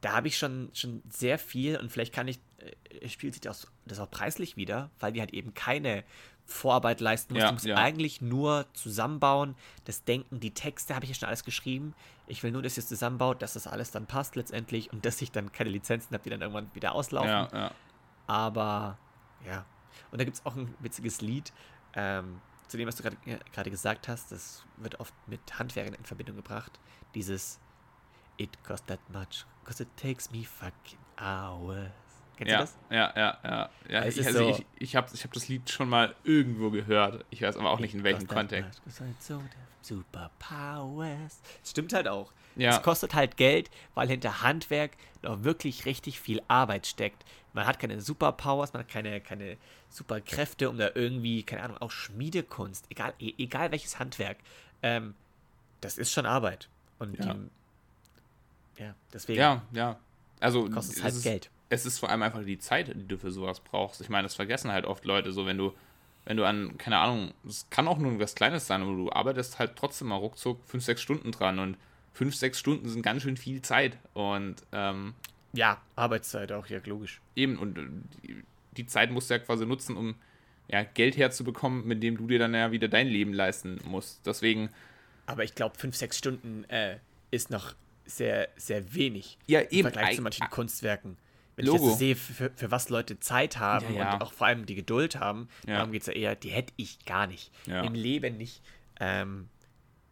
da habe ich schon, schon sehr viel und vielleicht kann ich, äh, spielt sich das, das auch preislich wieder, weil die halt eben keine Vorarbeit leisten musst. Ja, du musst ja. eigentlich nur zusammenbauen. Das Denken, die Texte habe ich ja schon alles geschrieben. Ich will nur, dass ihr es zusammenbaut, dass das alles dann passt letztendlich und dass ich dann keine Lizenzen habe, die dann irgendwann wieder auslaufen. Ja. Aber ja. Und da gibt es auch ein witziges Lied. Ähm, zu dem, was du gerade gesagt hast, das wird oft mit Handwerkern in Verbindung gebracht. Dieses It costs that much, because it takes me fucking hours. Kennst ja, du das? Ja, ja, ja. ja ich, also so ich, ich habe ich hab das Lied schon mal irgendwo gehört. Ich weiß aber auch nicht in welchem Kontext. Superpowers. Stimmt halt auch. Ja. Es kostet halt Geld, weil hinter Handwerk noch wirklich richtig viel Arbeit steckt. Man hat keine Superpowers, man hat keine, keine Superkräfte, um da irgendwie, keine Ahnung, auch Schmiedekunst, egal, e, egal welches Handwerk. Ähm, das ist schon Arbeit. Und ja. die, ja, deswegen. Ja, ja. Also, kostet es halt Geld es ist vor allem einfach die Zeit, die du für sowas brauchst. Ich meine, das vergessen halt oft Leute, so wenn du, wenn du an, keine Ahnung, es kann auch nur was Kleines sein, aber du arbeitest halt trotzdem mal ruckzuck fünf, sechs Stunden dran und fünf, sechs Stunden sind ganz schön viel Zeit und ähm, ja, Arbeitszeit auch, ja, logisch. Eben, und die, die Zeit musst du ja quasi nutzen, um ja, Geld herzubekommen, mit dem du dir dann ja wieder dein Leben leisten musst. Deswegen. Aber ich glaube, fünf, sechs Stunden äh, ist noch sehr, sehr wenig. Ja, eben. Im Vergleich zu manchen Kunstwerken wenn Logo. ich jetzt sehe, für, für, was Leute Zeit haben ja, ja. und auch vor allem die Geduld haben, ja. darum geht es ja eher, die hätte ich gar nicht. Im Leben nicht. Ähm,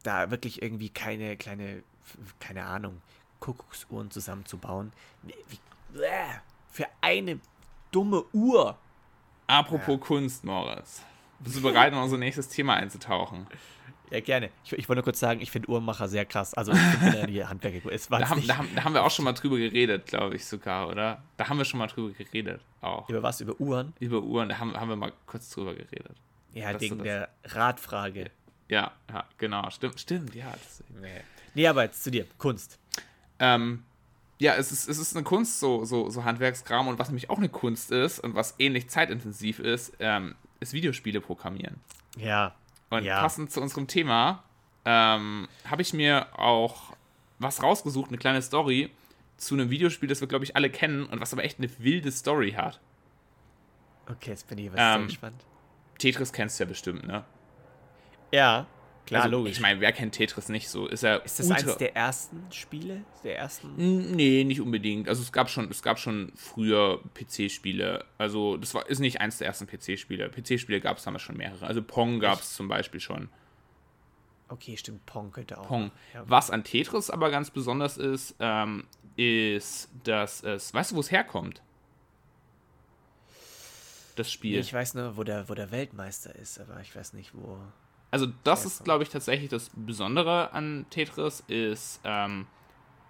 da wirklich irgendwie keine kleine, keine Ahnung, Kuckucksuhren zusammenzubauen. Wie, für eine dumme Uhr. Apropos Kunst, Moritz. Bist du bereit, in unser nächstes Thema einzutauchen? Ja, gerne. Ich, ich wollte nur kurz sagen, ich finde Uhrmacher sehr krass. Also, ich finde die Handwerker gut. Da haben, da, haben, da haben wir auch schon mal drüber geredet, glaube ich sogar, oder? Da haben wir schon mal drüber geredet, auch. Über was? Über Uhren? Über Uhren, da haben, haben wir mal kurz drüber geredet. Ja, das wegen der Radfrage. Ja, ja, genau. Stimmt, stimmt, ja. Nee. nee, aber jetzt zu dir. Kunst. Ähm, ja, es ist, es ist eine Kunst, so, so, so Handwerkskram. Und was nämlich auch eine Kunst ist und was ähnlich zeitintensiv ist, ähm, ist Videospiele programmieren. Ja, und ja. passend zu unserem Thema ähm, habe ich mir auch was rausgesucht, eine kleine Story zu einem Videospiel, das wir, glaube ich, alle kennen und was aber echt eine wilde Story hat. Okay, jetzt bin ich was ähm, sehr gespannt. Tetris kennst du ja bestimmt, ne? Ja, klar, also, logisch. Ich meine, wer kennt Tetris nicht so? Ist, er ist das eines der ersten Spiele? Der ersten? Nee, nicht unbedingt. Also es gab schon, es gab schon früher PC-Spiele. Also das war, ist nicht eins der ersten PC-Spiele. PC-Spiele gab es damals schon mehrere. Also Pong gab es zum Beispiel schon. Okay, stimmt, Pong könnte auch. Pong. Ja. Was an Tetris aber ganz besonders ist, ähm, ist, dass es, weißt du, wo es herkommt? Das Spiel. Ich weiß nur, wo der, wo der Weltmeister ist, aber ich weiß nicht, wo. Also das ist, glaube ich, tatsächlich das Besondere an Tetris, ist, ähm,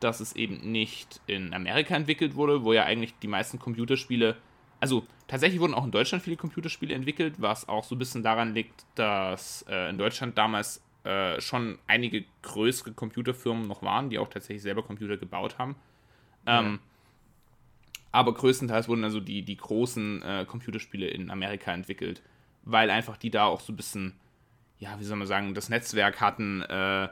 dass es eben nicht in Amerika entwickelt wurde, wo ja eigentlich die meisten Computerspiele, also tatsächlich wurden auch in Deutschland viele Computerspiele entwickelt, was auch so ein bisschen daran liegt, dass äh, in Deutschland damals äh, schon einige größere Computerfirmen noch waren, die auch tatsächlich selber Computer gebaut haben. Ja. Ähm, aber größtenteils wurden also die, die großen äh, Computerspiele in Amerika entwickelt, weil einfach die da auch so ein bisschen ja, wie soll man sagen, das Netzwerk hatten, äh,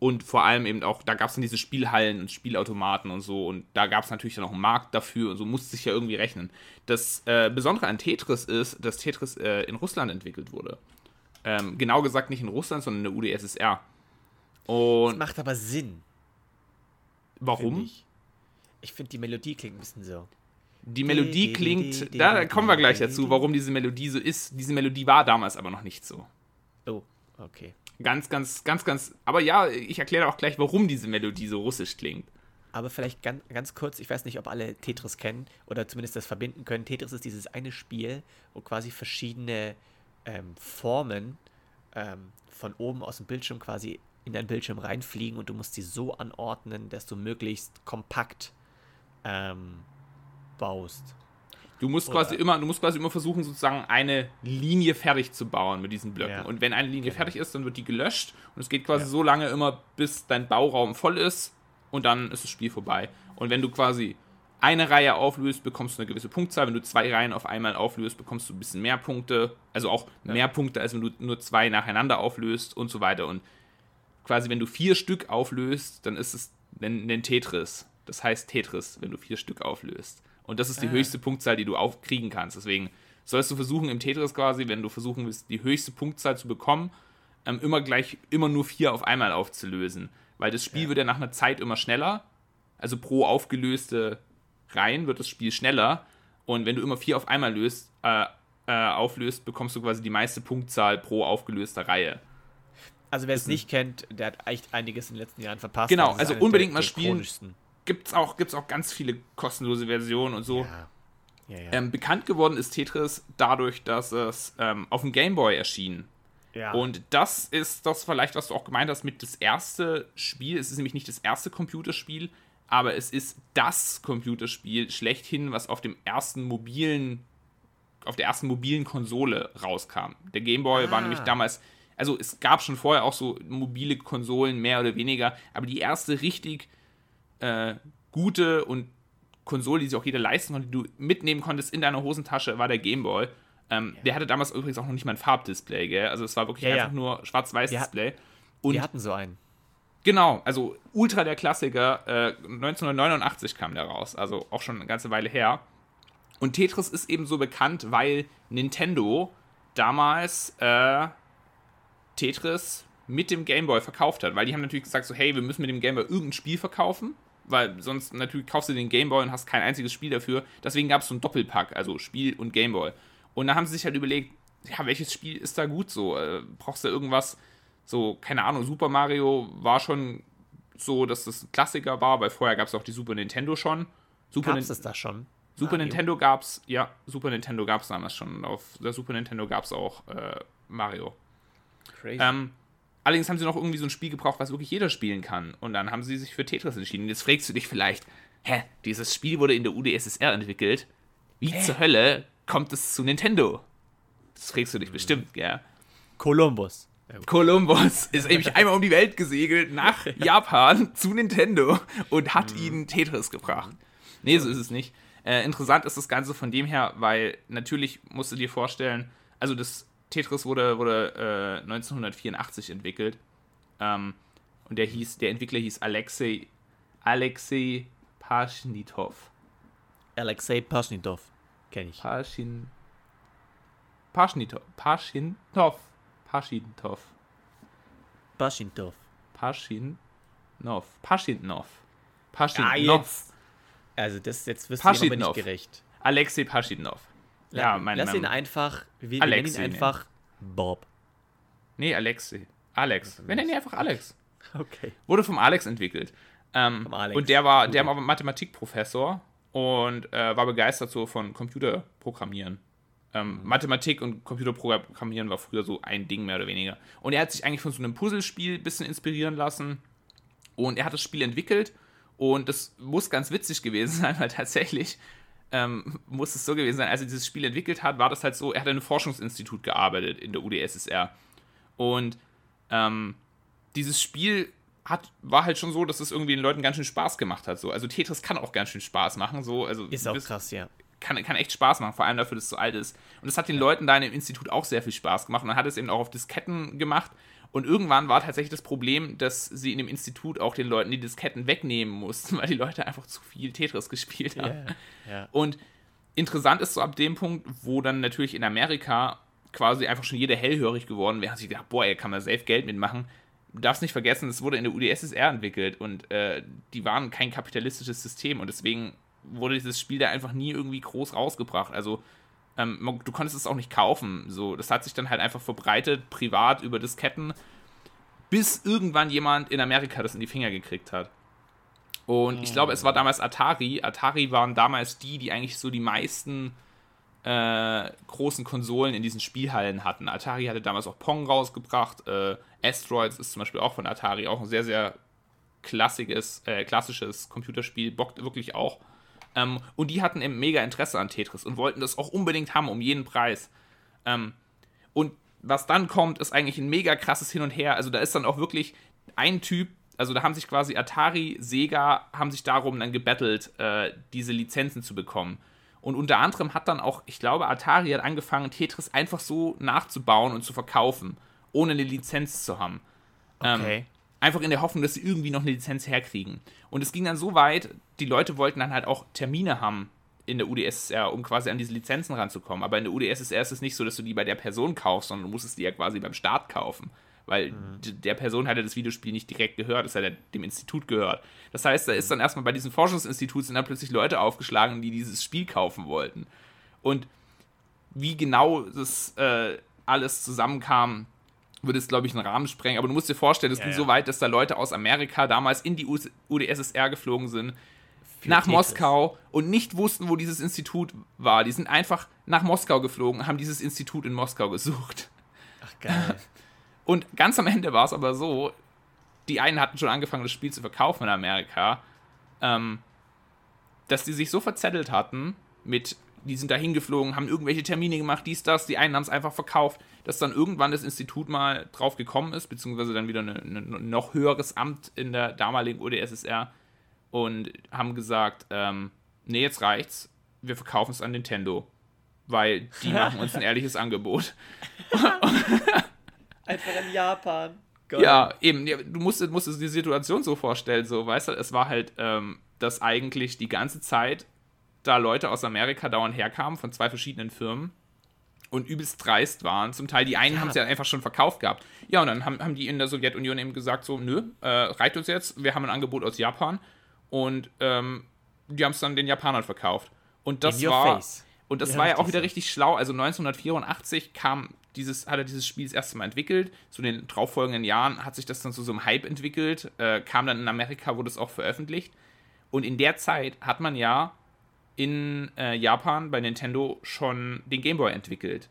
und vor allem eben auch, da gab es dann diese Spielhallen und Spielautomaten und so und da gab es natürlich dann auch einen Markt dafür und so musste sich ja irgendwie rechnen. Das äh, Besondere an Tetris ist, dass Tetris äh, in Russland entwickelt wurde. Ähm, genau gesagt nicht in Russland, sondern in der UdSSR. Und das macht aber Sinn. Warum? Find ich, ich finde, die Melodie klingt ein bisschen so. Die Melodie klingt, da kommen wir gleich dazu, warum diese Melodie so ist. Diese Melodie war damals aber noch nicht so. Oh, okay. Ganz, ganz, ganz, ganz. Aber ja, ich erkläre auch gleich, warum diese Melodie so russisch klingt. Aber vielleicht ganz, ganz kurz, ich weiß nicht, ob alle Tetris kennen oder zumindest das verbinden können. Tetris ist dieses eine Spiel, wo quasi verschiedene ähm, Formen ähm, von oben aus dem Bildschirm quasi in deinen Bildschirm reinfliegen und du musst sie so anordnen, dass du möglichst kompakt ähm, baust. Du musst quasi immer, du musst quasi immer versuchen, sozusagen eine Linie fertig zu bauen mit diesen Blöcken. Ja. Und wenn eine Linie genau. fertig ist, dann wird die gelöscht und es geht quasi ja. so lange immer, bis dein Bauraum voll ist und dann ist das Spiel vorbei. Und wenn du quasi eine Reihe auflöst, bekommst du eine gewisse Punktzahl. Wenn du zwei Reihen auf einmal auflöst, bekommst du ein bisschen mehr Punkte. Also auch ja. mehr Punkte, als wenn du nur zwei nacheinander auflöst und so weiter. Und quasi, wenn du vier Stück auflöst, dann ist es ein, ein Tetris. Das heißt Tetris, wenn du vier Stück auflöst. Und das ist die ah. höchste Punktzahl, die du aufkriegen kannst. Deswegen sollst du versuchen, im Tetris quasi, wenn du versuchen willst, die höchste Punktzahl zu bekommen, ähm, immer gleich, immer nur vier auf einmal aufzulösen. Weil das Spiel ja. wird ja nach einer Zeit immer schneller. Also pro aufgelöste Reihen wird das Spiel schneller. Und wenn du immer vier auf einmal löst, äh, äh, auflöst, bekommst du quasi die meiste Punktzahl pro aufgelöster Reihe. Also wer es nicht kennt, der hat echt einiges in den letzten Jahren verpasst. Genau, also unbedingt mal spielen gibt es auch, gibt's auch ganz viele kostenlose Versionen und so. Ja. Ja, ja. Ähm, bekannt geworden ist Tetris dadurch, dass es ähm, auf dem Game Boy erschien. Ja. Und das ist das vielleicht, was du auch gemeint hast mit das erste Spiel. Es ist nämlich nicht das erste Computerspiel, aber es ist das Computerspiel schlechthin, was auf dem ersten mobilen, auf der ersten mobilen Konsole rauskam. Der Game Boy ah. war nämlich damals, also es gab schon vorher auch so mobile Konsolen mehr oder weniger, aber die erste richtig äh, gute und Konsole, die sich auch jeder leisten konnte, die du mitnehmen konntest in deiner Hosentasche, war der Gameboy. Ähm, ja. Der hatte damals übrigens auch noch nicht mal ein Farbdisplay, gell? Also es war wirklich ja, einfach ja. nur Schwarz-Weiß-Display. Und wir hatten so einen. Genau, also ultra der Klassiker. Äh, 1989 kam der raus, also auch schon eine ganze Weile her. Und Tetris ist eben so bekannt, weil Nintendo damals äh, Tetris mit dem Gameboy verkauft hat. Weil die haben natürlich gesagt, so, hey, wir müssen mit dem Gameboy irgendein Spiel verkaufen weil sonst natürlich kaufst du den Gameboy und hast kein einziges Spiel dafür. Deswegen gab es so einen Doppelpack, also Spiel und Gameboy. Und da haben sie sich halt überlegt, ja, welches Spiel ist da gut so? Äh, brauchst du irgendwas, so, keine Ahnung, Super Mario war schon so, dass das ein Klassiker war, weil vorher gab es auch die Super Nintendo schon. Super gab's es da schon? Super Mario. Nintendo gab's, ja, Super Nintendo gab es damals schon. Auf der Super Nintendo gab es auch äh, Mario. Crazy. Ähm, Allerdings haben sie noch irgendwie so ein Spiel gebraucht, was wirklich jeder spielen kann. Und dann haben sie sich für Tetris entschieden. Jetzt fragst du dich vielleicht, hä, dieses Spiel wurde in der UdSSR entwickelt. Wie hä? zur Hölle kommt es zu Nintendo? Das fragst du dich bestimmt, gell? Columbus. Columbus ist nämlich einmal um die Welt gesegelt nach Japan zu Nintendo und hat mhm. ihnen Tetris gebracht. Nee, so ist es nicht. Äh, interessant ist das Ganze von dem her, weil natürlich musst du dir vorstellen, also das Tetris wurde, wurde äh, 1984 entwickelt. Ähm, und der hieß, der Entwickler hieß Alexei, Alexei Pashnitov. Alexei Pashnitov, kenne ich. Pashin, Pashnitov, Pashinov, Pashinov. Paschintov. Paschinov. Paschinov. Paschinov. Ja, jetzt. Also das jetzt wirst du nicht gerecht. Alexei Paschinov. Ja, mein, Lass ihn einfach, wir, Alexi, nennen ihn einfach Bob. Nee, Alexi. Alex. Wir nennen ihn einfach Alex. Okay. Wurde vom Alex entwickelt. Ähm, Alex. Und der war, der war Mathematikprofessor und äh, war begeistert so von Computerprogrammieren. Ähm, mhm. Mathematik und Computerprogrammieren war früher so ein Ding mehr oder weniger. Und er hat sich eigentlich von so einem Puzzlespiel ein bisschen inspirieren lassen. Und er hat das Spiel entwickelt. Und das muss ganz witzig gewesen sein, weil tatsächlich ähm, muss es so gewesen sein, als er dieses Spiel entwickelt hat, war das halt so, er hat in einem Forschungsinstitut gearbeitet in der UdSSR. Und ähm, dieses Spiel hat, war halt schon so, dass es irgendwie den Leuten ganz schön Spaß gemacht hat. So. Also Tetris kann auch ganz schön Spaß machen. So. Also, ist auch bist, krass, ja. Kann, kann echt Spaß machen, vor allem dafür, dass es so alt ist. Und es hat den Leuten da in dem Institut auch sehr viel Spaß gemacht. Und dann hat es eben auch auf Disketten gemacht. Und irgendwann war tatsächlich das Problem, dass sie in dem Institut auch den Leuten die Disketten wegnehmen mussten, weil die Leute einfach zu viel Tetris gespielt haben. Yeah, yeah. Und interessant ist so ab dem Punkt, wo dann natürlich in Amerika quasi einfach schon jeder hellhörig geworden wäre, hat sich gedacht, boah, er kann mal safe Geld mitmachen. Du darfst nicht vergessen, es wurde in der UdSSR entwickelt und äh, die waren kein kapitalistisches System und deswegen wurde dieses Spiel da einfach nie irgendwie groß rausgebracht. Also ähm, du konntest es auch nicht kaufen. So, das hat sich dann halt einfach verbreitet, privat über Disketten, bis irgendwann jemand in Amerika das in die Finger gekriegt hat. Und ich glaube, es war damals Atari. Atari waren damals die, die eigentlich so die meisten äh, großen Konsolen in diesen Spielhallen hatten. Atari hatte damals auch Pong rausgebracht. Äh, Asteroids ist zum Beispiel auch von Atari auch ein sehr, sehr klassisches, äh, klassisches Computerspiel. Bockt wirklich auch. Ähm, und die hatten eben mega Interesse an Tetris und wollten das auch unbedingt haben, um jeden Preis. Ähm, und was dann kommt, ist eigentlich ein mega krasses Hin und Her. Also da ist dann auch wirklich ein Typ, also da haben sich quasi Atari, Sega, haben sich darum dann gebettelt, äh, diese Lizenzen zu bekommen. Und unter anderem hat dann auch, ich glaube, Atari hat angefangen, Tetris einfach so nachzubauen und zu verkaufen, ohne eine Lizenz zu haben. Ähm, okay. Ähm, einfach in der Hoffnung, dass sie irgendwie noch eine Lizenz herkriegen. Und es ging dann so weit, die Leute wollten dann halt auch Termine haben in der UdSSR, um quasi an diese Lizenzen ranzukommen. Aber in der UdSSR ist es nicht so, dass du die bei der Person kaufst, sondern du musstest die ja quasi beim Staat kaufen. Weil mhm. der Person hatte das Videospiel nicht direkt gehört, es hat ja dem Institut gehört. Das heißt, da ist dann erstmal bei diesem Forschungsinstitut sind dann plötzlich Leute aufgeschlagen, die dieses Spiel kaufen wollten. Und wie genau das äh, alles zusammenkam, würde es, glaube ich, einen Rahmen sprengen. Aber du musst dir vorstellen, es ja, ging ja. so weit, dass da Leute aus Amerika damals in die UdSSR geflogen sind, Für nach Tetris. Moskau und nicht wussten, wo dieses Institut war. Die sind einfach nach Moskau geflogen, haben dieses Institut in Moskau gesucht. Ach, geil. Und ganz am Ende war es aber so, die einen hatten schon angefangen, das Spiel zu verkaufen in Amerika, ähm, dass die sich so verzettelt hatten mit die sind da hingeflogen, haben irgendwelche Termine gemacht, dies, das. Die einen haben es einfach verkauft, dass dann irgendwann das Institut mal drauf gekommen ist, beziehungsweise dann wieder ein noch höheres Amt in der damaligen UdSSR und haben gesagt, ähm, nee, jetzt reicht's, wir verkaufen es an Nintendo, weil die machen uns ein ehrliches Angebot. einfach in Japan. Gott. Ja, eben, du musst, musst die Situation so vorstellen, so, weißt du, es war halt, ähm, dass eigentlich die ganze Zeit da Leute aus Amerika dauernd herkamen von zwei verschiedenen Firmen und übelst dreist waren. Zum Teil, die einen ja. haben es ja einfach schon verkauft gehabt. Ja, und dann haben, haben die in der Sowjetunion eben gesagt, so, nö, äh, reicht uns jetzt, wir haben ein Angebot aus Japan und ähm, die haben es dann den Japanern verkauft. Und das war, face. und das ja, war ja auch wieder richtig schlau. Also 1984 kam dieses, hat er dieses Spiel das erste Mal entwickelt. So in den darauffolgenden Jahren hat sich das dann zu so einem Hype entwickelt, äh, kam dann in Amerika, wurde es auch veröffentlicht. Und in der Zeit hat man ja in äh, Japan bei Nintendo schon den Game Boy entwickelt.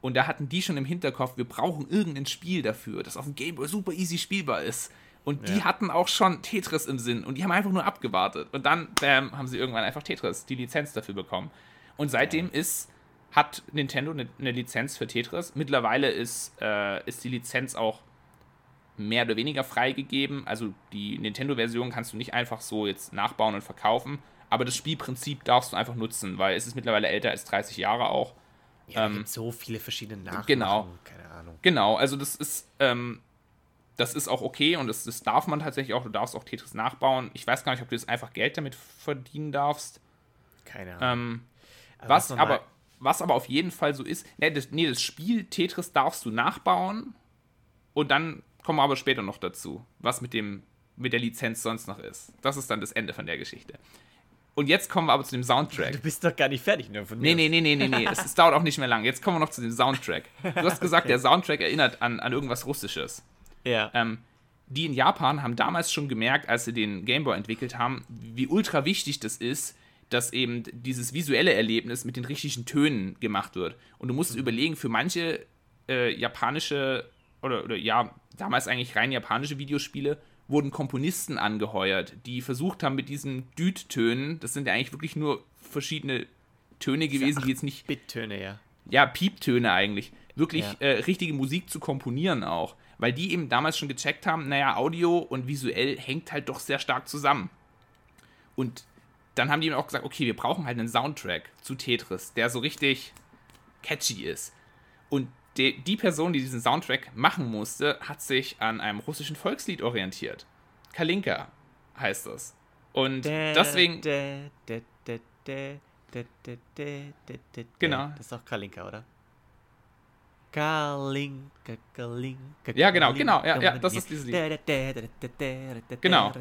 Und da hatten die schon im Hinterkopf, wir brauchen irgendein Spiel dafür, das auf dem Game Boy super easy spielbar ist. Und die ja. hatten auch schon Tetris im Sinn und die haben einfach nur abgewartet. Und dann, bam, haben sie irgendwann einfach Tetris, die Lizenz dafür bekommen. Und seitdem ist, hat Nintendo eine, eine Lizenz für Tetris. Mittlerweile ist, äh, ist die Lizenz auch mehr oder weniger freigegeben. Also die Nintendo-Version kannst du nicht einfach so jetzt nachbauen und verkaufen, aber das Spielprinzip darfst du einfach nutzen, weil es ist mittlerweile älter als 30 Jahre auch. Ja, ähm, gibt so viele verschiedene Nachmachen. Genau. Keine Ahnung. Genau, also das ist, ähm, das ist auch okay und das, das darf man tatsächlich auch. Du darfst auch Tetris nachbauen. Ich weiß gar nicht, ob du jetzt einfach Geld damit verdienen darfst. Keine Ahnung. Ähm, aber was, aber, was aber auf jeden Fall so ist, nee das, nee, das Spiel Tetris darfst du nachbauen und dann kommen wir aber später noch dazu, was mit dem mit der Lizenz sonst noch ist. Das ist dann das Ende von der Geschichte. Und jetzt kommen wir aber zu dem Soundtrack. Du bist doch gar nicht fertig, nur von. Nee, nee, nee, nee, nee, nee. es, es, dauert auch nicht mehr lang. Jetzt kommen wir noch zu dem Soundtrack. Du hast gesagt, okay. der Soundtrack erinnert an, an irgendwas Russisches. Ja. Ähm, die in Japan haben damals schon gemerkt, als sie den Gameboy entwickelt haben, wie ultra wichtig das ist, dass eben dieses visuelle Erlebnis mit den richtigen Tönen gemacht wird. Und du musst mhm. überlegen, für manche äh, japanische oder, oder ja, damals eigentlich rein japanische Videospiele wurden Komponisten angeheuert, die versucht haben mit diesen Düt-Tönen, das sind ja eigentlich wirklich nur verschiedene Töne gewesen, die jetzt nicht. Bit-Töne, ja. Ja, Pieptöne eigentlich. Wirklich ja. äh, richtige Musik zu komponieren auch. Weil die eben damals schon gecheckt haben, naja, Audio und visuell hängt halt doch sehr stark zusammen. Und dann haben die eben auch gesagt, okay, wir brauchen halt einen Soundtrack zu Tetris, der so richtig catchy ist. Und die, die Person, die diesen Soundtrack machen musste, hat sich an einem russischen Volkslied orientiert. Kalinka heißt es. Und deswegen. Genau. Das ist auch Kalinka, oder? Kalinka, Kalinka. Ja, genau, genau. Ja, ja, das ist dieses Lied. Genau.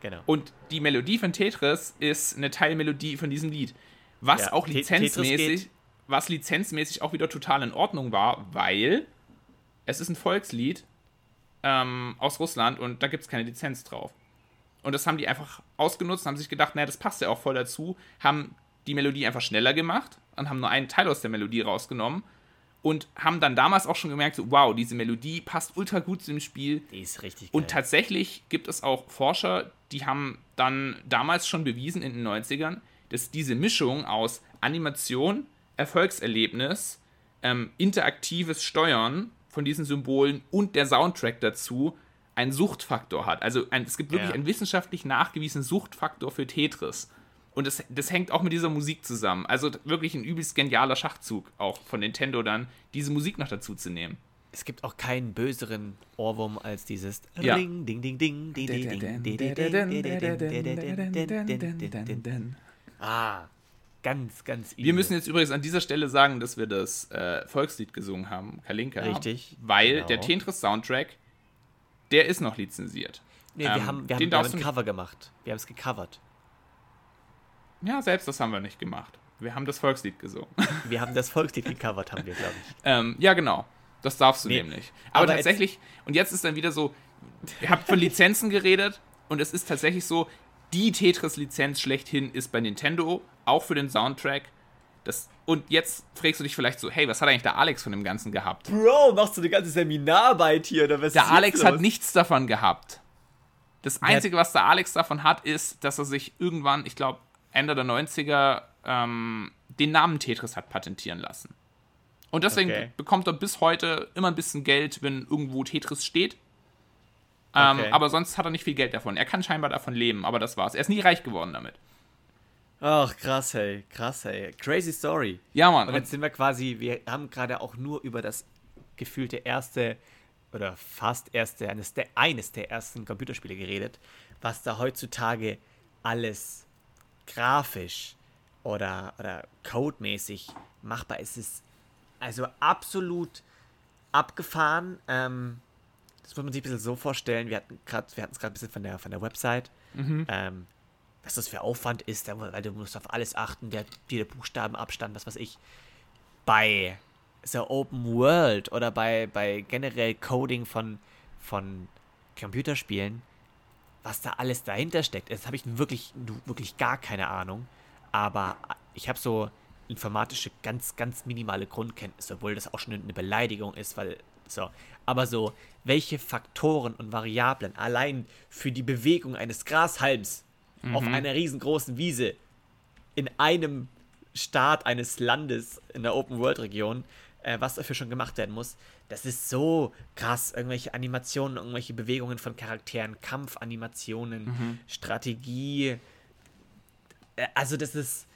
genau. Und die Melodie von Tetris ist eine Teilmelodie von diesem Lied. Was ja, auch lizenzmäßig, was lizenzmäßig auch wieder total in Ordnung war, weil es ist ein Volkslied ähm, aus Russland und da gibt es keine Lizenz drauf. Und das haben die einfach ausgenutzt, haben sich gedacht, naja, das passt ja auch voll dazu, haben die Melodie einfach schneller gemacht und haben nur einen Teil aus der Melodie rausgenommen und haben dann damals auch schon gemerkt, so, wow, diese Melodie passt ultra gut zu dem Spiel. Die ist richtig geil. Und tatsächlich gibt es auch Forscher, die haben dann damals schon bewiesen in den 90ern, dass diese Mischung aus Animation, Erfolgserlebnis, ähm, interaktives Steuern von diesen Symbolen und der Soundtrack dazu einen Suchtfaktor hat. Also ein, es gibt wirklich ja. einen wissenschaftlich nachgewiesenen Suchtfaktor für Tetris. Und das, das hängt auch mit dieser Musik zusammen. Also wirklich ein übelst genialer Schachzug auch von Nintendo dann, diese Musik noch dazu zu nehmen. Es gibt auch keinen böseren Ohrwurm als dieses ja. Ring, ding, ding, ding, ding, ding, ding, Ah, ganz, ganz easy. Wir müssen jetzt übrigens an dieser Stelle sagen, dass wir das äh, Volkslied gesungen haben, Kalinka. Richtig. Weil genau. der Tetris-Soundtrack, der ist noch lizenziert. Nee, wir ähm, haben, wir haben, wir haben ein Cover gemacht. Wir haben es gecovert. Ja, selbst das haben wir nicht gemacht. Wir haben das Volkslied gesungen. Wir haben das Volkslied gecovert, haben wir, glaube ich. Ähm, ja, genau. Das darfst du nee, nämlich. Aber, aber tatsächlich, und jetzt ist dann wieder so, ihr habt von Lizenzen geredet und es ist tatsächlich so, die Tetris-Lizenz schlechthin ist bei Nintendo, auch für den Soundtrack. Das, und jetzt fragst du dich vielleicht so, hey, was hat eigentlich der Alex von dem Ganzen gehabt? Bro, machst du eine ganze Seminararbeit hier? Oder was der Alex hat nichts davon gehabt. Das Einzige, was der Alex davon hat, ist, dass er sich irgendwann, ich glaube, Ende der 90er ähm, den Namen Tetris hat patentieren lassen. Und deswegen okay. bekommt er bis heute immer ein bisschen Geld, wenn irgendwo Tetris steht. Ähm, okay. Aber sonst hat er nicht viel Geld davon. Er kann scheinbar davon leben, aber das war's. Er ist nie reich geworden damit. Ach, krass, hey. Krass, hey. Crazy Story. Ja, Mann. Und jetzt sind wir quasi, wir haben gerade auch nur über das gefühlte erste oder fast erste, eines der, eines der ersten Computerspiele geredet, was da heutzutage alles grafisch oder, oder codemäßig machbar ist. Es ist also absolut abgefahren. Ähm, das muss man sich ein bisschen so vorstellen. Wir hatten es gerade ein bisschen von der, von der Website. Mhm. Ähm, was das für Aufwand ist, weil du musst auf alles achten, der, der Buchstabenabstand, was weiß ich. Bei so Open World oder bei, bei generell Coding von, von Computerspielen, was da alles dahinter steckt, das habe ich wirklich, wirklich gar keine Ahnung. Aber ich habe so informatische, ganz, ganz minimale Grundkenntnisse, obwohl das auch schon eine Beleidigung ist, weil so. Aber so, welche Faktoren und Variablen allein für die Bewegung eines Grashalms mhm. auf einer riesengroßen Wiese in einem Staat eines Landes in der Open-World-Region, äh, was dafür schon gemacht werden muss, das ist so krass. Irgendwelche Animationen, irgendwelche Bewegungen von Charakteren, Kampfanimationen, mhm. Strategie. Äh, also, das ist.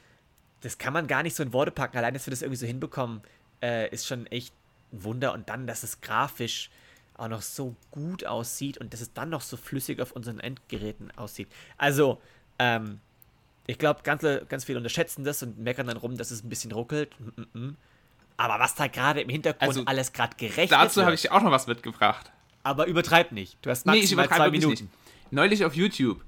Das kann man gar nicht so in Worte packen. Allein, dass wir das irgendwie so hinbekommen, äh, ist schon echt ein Wunder. Und dann, dass es grafisch auch noch so gut aussieht und dass es dann noch so flüssig auf unseren Endgeräten aussieht. Also, ähm, ich glaube, ganz, ganz viele unterschätzen das und meckern dann rum, dass es ein bisschen ruckelt. Aber was da gerade im Hintergrund also, alles gerade gerechnet Dazu habe ich auch noch was mitgebracht. Aber übertreib nicht. Du hast maximal nee, zwei Minuten. Nicht. Neulich auf YouTube.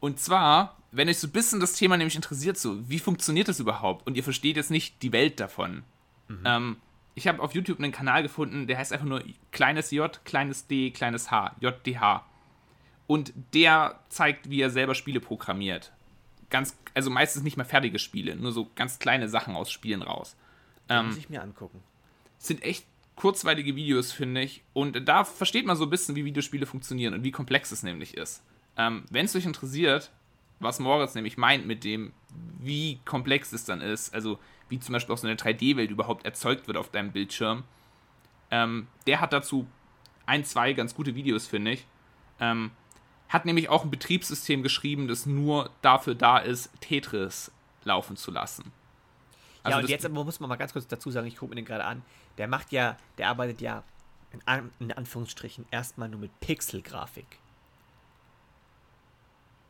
Und zwar, wenn euch so ein bisschen das Thema nämlich interessiert, so, wie funktioniert das überhaupt? Und ihr versteht jetzt nicht die Welt davon. Mhm. Ähm, ich habe auf YouTube einen Kanal gefunden, der heißt einfach nur kleines J, kleines D, kleines H, JDH. Und der zeigt, wie er selber Spiele programmiert. Ganz, also meistens nicht mehr fertige Spiele, nur so ganz kleine Sachen aus Spielen raus. Ähm, muss ich mir angucken. Sind echt kurzweilige Videos, finde ich. Und da versteht man so ein bisschen, wie Videospiele funktionieren und wie komplex es nämlich ist. Ähm, Wenn es euch interessiert, was Moritz nämlich meint mit dem, wie komplex es dann ist, also wie zum Beispiel auch so eine 3D-Welt überhaupt erzeugt wird auf deinem Bildschirm, ähm, der hat dazu ein, zwei ganz gute Videos, finde ich. Ähm, hat nämlich auch ein Betriebssystem geschrieben, das nur dafür da ist, Tetris laufen zu lassen. Also ja, und jetzt aber muss man mal ganz kurz dazu sagen, ich gucke mir den gerade an. Der macht ja, der arbeitet ja in, An in Anführungsstrichen erstmal nur mit Pixelgrafik.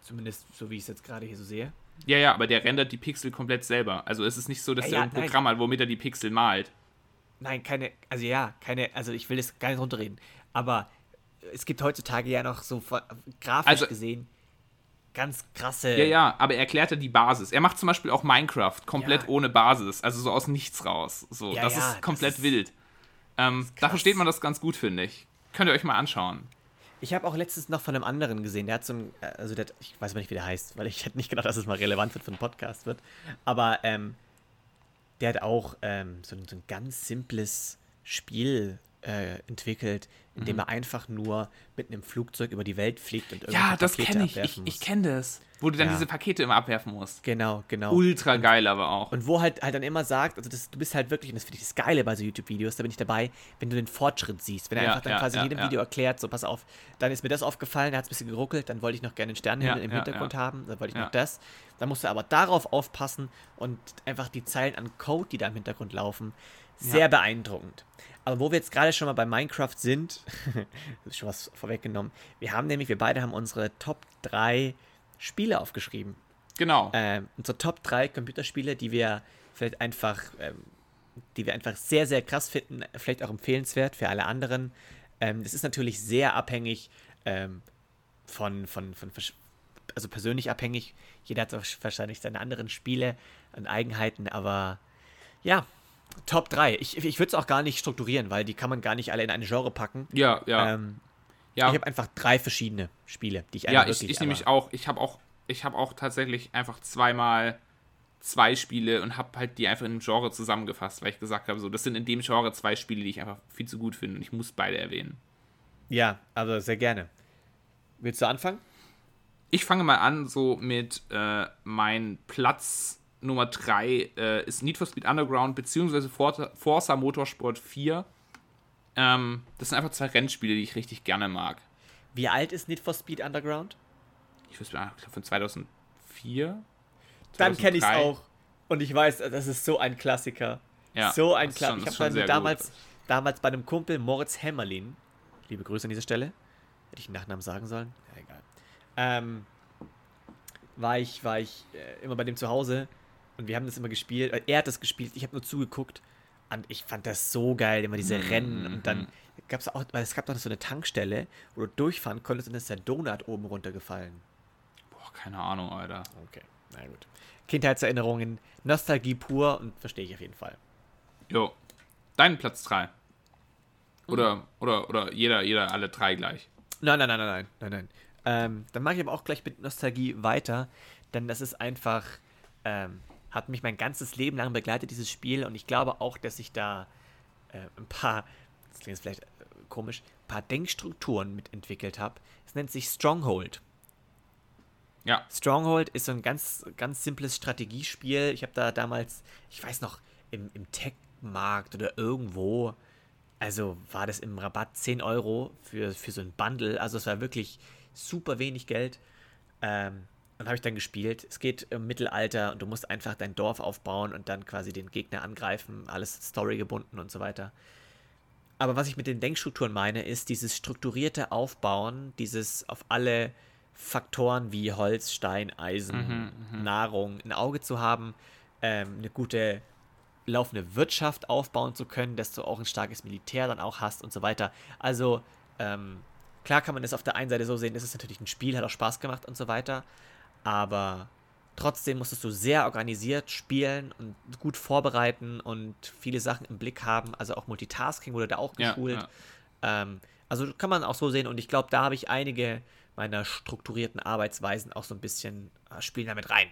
Zumindest so wie ich es jetzt gerade hier so sehe. Ja, ja, aber der rendert die Pixel komplett selber. Also es ist nicht so, dass ja, er ein Programm nein. hat, womit er die Pixel malt. Nein, keine, also ja, keine, also ich will das gar nicht runterreden. Aber es gibt heutzutage ja noch so grafisch also, gesehen ganz krasse. Ja, ja, aber er erklärt ja die Basis. Er macht zum Beispiel auch Minecraft komplett ja. ohne Basis, also so aus nichts raus. So, ja, das ja, ist komplett das ist, wild. Ähm, da versteht man das ganz gut, finde ich. Könnt ihr euch mal anschauen. Ich habe auch letztens noch von einem anderen gesehen, der hat so ein, also der, ich weiß aber nicht, wie der heißt, weil ich hätte nicht gedacht, dass es mal relevant wird für einen Podcast wird. Aber ähm, der hat auch ähm, so, so, ein ganz simples Spiel äh, entwickelt, indem mhm. er einfach nur mit einem Flugzeug über die Welt fliegt und irgendwie Ja, das kenne ich. Ich, ich kenne das. Wo du dann ja. diese Pakete immer abwerfen musst. Genau, genau. Ultra geil aber auch. Und wo halt halt dann immer sagt, also das, du bist halt wirklich, und das finde ich das Geile bei so YouTube-Videos, da bin ich dabei, wenn du den Fortschritt siehst, wenn er ja, einfach dann ja, quasi in jedem Video erklärt, so pass auf, dann ist mir das aufgefallen, da hat es ein bisschen geruckelt, dann wollte ich noch gerne einen Sternenhimmel im Hintergrund haben, dann wollte ich noch das. Dann musst du aber darauf aufpassen und einfach die Zeilen an Code, die da im Hintergrund laufen, sehr beeindruckend. Aber wo wir jetzt gerade schon mal bei Minecraft sind, ist schon was vorweggenommen. Wir haben nämlich, wir beide haben unsere Top 3 Spiele aufgeschrieben. Genau. Ähm, unsere Top 3 Computerspiele, die wir vielleicht einfach, ähm, die wir einfach sehr, sehr krass finden, vielleicht auch empfehlenswert für alle anderen. Ähm, das ist natürlich sehr abhängig ähm, von, von, von, also persönlich abhängig. Jeder hat wahrscheinlich seine anderen Spiele und Eigenheiten, aber ja, Top 3. Ich, ich würde es auch gar nicht strukturieren, weil die kann man gar nicht alle in eine Genre packen. Ja, ja. Ähm, ja. Ich habe einfach drei verschiedene Spiele, die ich Ja, ich, ich nämlich auch. Ich habe auch, ich habe auch tatsächlich einfach zweimal zwei Spiele und habe halt die einfach in einem Genre zusammengefasst, weil ich gesagt habe, so, das sind in dem Genre zwei Spiele, die ich einfach viel zu gut finde und ich muss beide erwähnen. Ja, also sehr gerne. Willst du anfangen? Ich fange mal an, so mit äh, mein Platz Nummer 3 äh, ist Need for Speed Underground beziehungsweise Forza Motorsport 4. Ähm, das sind einfach zwei Rennspiele, die ich richtig gerne mag. Wie alt ist Need for Speed Underground? Ich weiß nicht, von 2004. Dann kenne ich es auch. Und ich weiß, das ist so ein Klassiker. Ja, so ein Klassiker. Ich habe damals, damals bei einem Kumpel, Moritz Hämmerlin, liebe Grüße an dieser Stelle, hätte ich den Nachnamen sagen sollen? Ja, egal. Ähm, war ich, war ich äh, immer bei dem zu Hause und wir haben das immer gespielt. Äh, er hat das gespielt, ich habe nur zugeguckt. Und ich fand das so geil, immer diese mhm. Rennen. Und dann gab es auch, weil es gab doch so eine Tankstelle, wo du durchfahren konntest und dann ist der Donut oben runtergefallen. Boah, keine Ahnung, Alter. Okay, na gut. Kindheitserinnerungen, Nostalgie pur und verstehe ich auf jeden Fall. Jo. Dein Platz 3. Oder, mhm. oder, oder jeder, jeder, alle drei gleich. Nein, nein, nein, nein, nein, nein, nein. Ähm, dann mache ich aber auch gleich mit Nostalgie weiter, denn das ist einfach, ähm, hat mich mein ganzes Leben lang begleitet, dieses Spiel. Und ich glaube auch, dass ich da äh, ein paar, das klingt vielleicht äh, komisch, ein paar Denkstrukturen mitentwickelt habe. Es nennt sich Stronghold. Ja. Stronghold ist so ein ganz, ganz simples Strategiespiel. Ich habe da damals, ich weiß noch, im, im Tech-Markt oder irgendwo, also war das im Rabatt 10 Euro für, für so ein Bundle. Also es war wirklich super wenig Geld. Ähm, und habe ich dann gespielt. Es geht im Mittelalter und du musst einfach dein Dorf aufbauen und dann quasi den Gegner angreifen. Alles storygebunden und so weiter. Aber was ich mit den Denkstrukturen meine, ist dieses strukturierte Aufbauen, dieses auf alle Faktoren wie Holz, Stein, Eisen, mhm, mhm. Nahrung ein Auge zu haben, ähm, eine gute laufende Wirtschaft aufbauen zu können, dass du auch ein starkes Militär dann auch hast und so weiter. Also, ähm, klar kann man das auf der einen Seite so sehen, das ist natürlich ein Spiel, hat auch Spaß gemacht und so weiter aber trotzdem musstest du sehr organisiert spielen und gut vorbereiten und viele Sachen im Blick haben. Also auch Multitasking wurde da auch geschult. Ja, ja. Ähm, also kann man auch so sehen und ich glaube, da habe ich einige meiner strukturierten Arbeitsweisen auch so ein bisschen äh, spielen damit rein.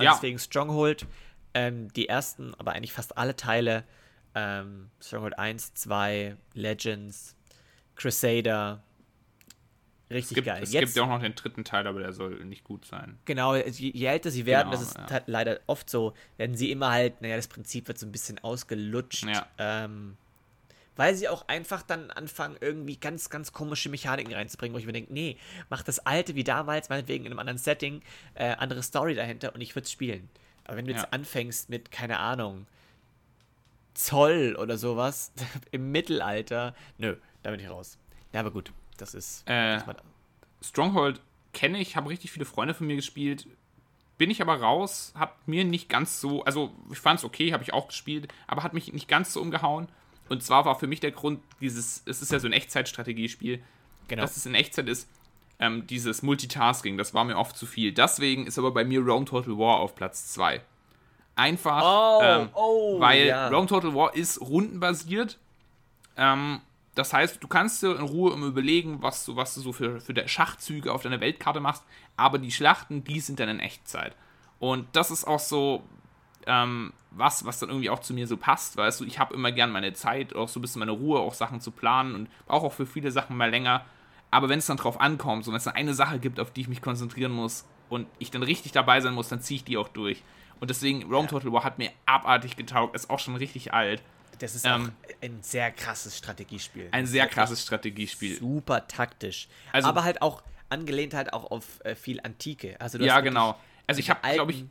Ja. Deswegen Stronghold, ähm, die ersten, aber eigentlich fast alle Teile, ähm, Stronghold 1, 2, Legends, Crusader, Richtig es gibt, geil. Es Jetzt, gibt ja auch noch den dritten Teil, aber der soll nicht gut sein. Genau, je, je älter sie werden, genau, das ist ja. halt leider oft so, werden sie immer halt, naja, das Prinzip wird so ein bisschen ausgelutscht. Ja. Ähm, weil sie auch einfach dann anfangen, irgendwie ganz, ganz komische Mechaniken reinzubringen, wo ich mir denke, nee, mach das alte wie damals, meinetwegen in einem anderen Setting, äh, andere Story dahinter und ich würde es spielen. Aber wenn du ja. jetzt anfängst mit, keine Ahnung, Zoll oder sowas im Mittelalter, nö, da bin ich raus. Ja, aber gut, das ist. Äh, Stronghold kenne ich, habe richtig viele Freunde von mir gespielt. Bin ich aber raus, hat mir nicht ganz so, also ich fand es okay, habe ich auch gespielt, aber hat mich nicht ganz so umgehauen. Und zwar war für mich der Grund, dieses, es ist ja so ein Echtzeitstrategiespiel, genau. dass es in Echtzeit ist, ähm, dieses Multitasking, das war mir oft zu viel. Deswegen ist aber bei mir Rome Total War auf Platz 2. Einfach, oh, ähm, oh, weil ja. Rome Total War ist rundenbasiert. Ähm, das heißt, du kannst dir in Ruhe immer überlegen, was du, was du so für, für Schachzüge auf deiner Weltkarte machst, aber die Schlachten, die sind dann in Echtzeit. Und das ist auch so ähm, was, was dann irgendwie auch zu mir so passt, weißt du, ich habe immer gern meine Zeit, auch so ein bisschen meine Ruhe, auch Sachen zu planen und brauche auch für viele Sachen mal länger. Aber wenn es dann drauf ankommt, so wenn es dann eine Sache gibt, auf die ich mich konzentrieren muss und ich dann richtig dabei sein muss, dann ziehe ich die auch durch. Und deswegen, Rome Total War hat mir abartig getaugt, ist auch schon richtig alt. Das ist ähm, ein sehr krasses Strategiespiel. Ein sehr krasses Strategiespiel. Super taktisch. Also, aber halt auch angelehnt halt auch auf äh, viel Antike. Also ja, genau. Also ich habe, glaube ich,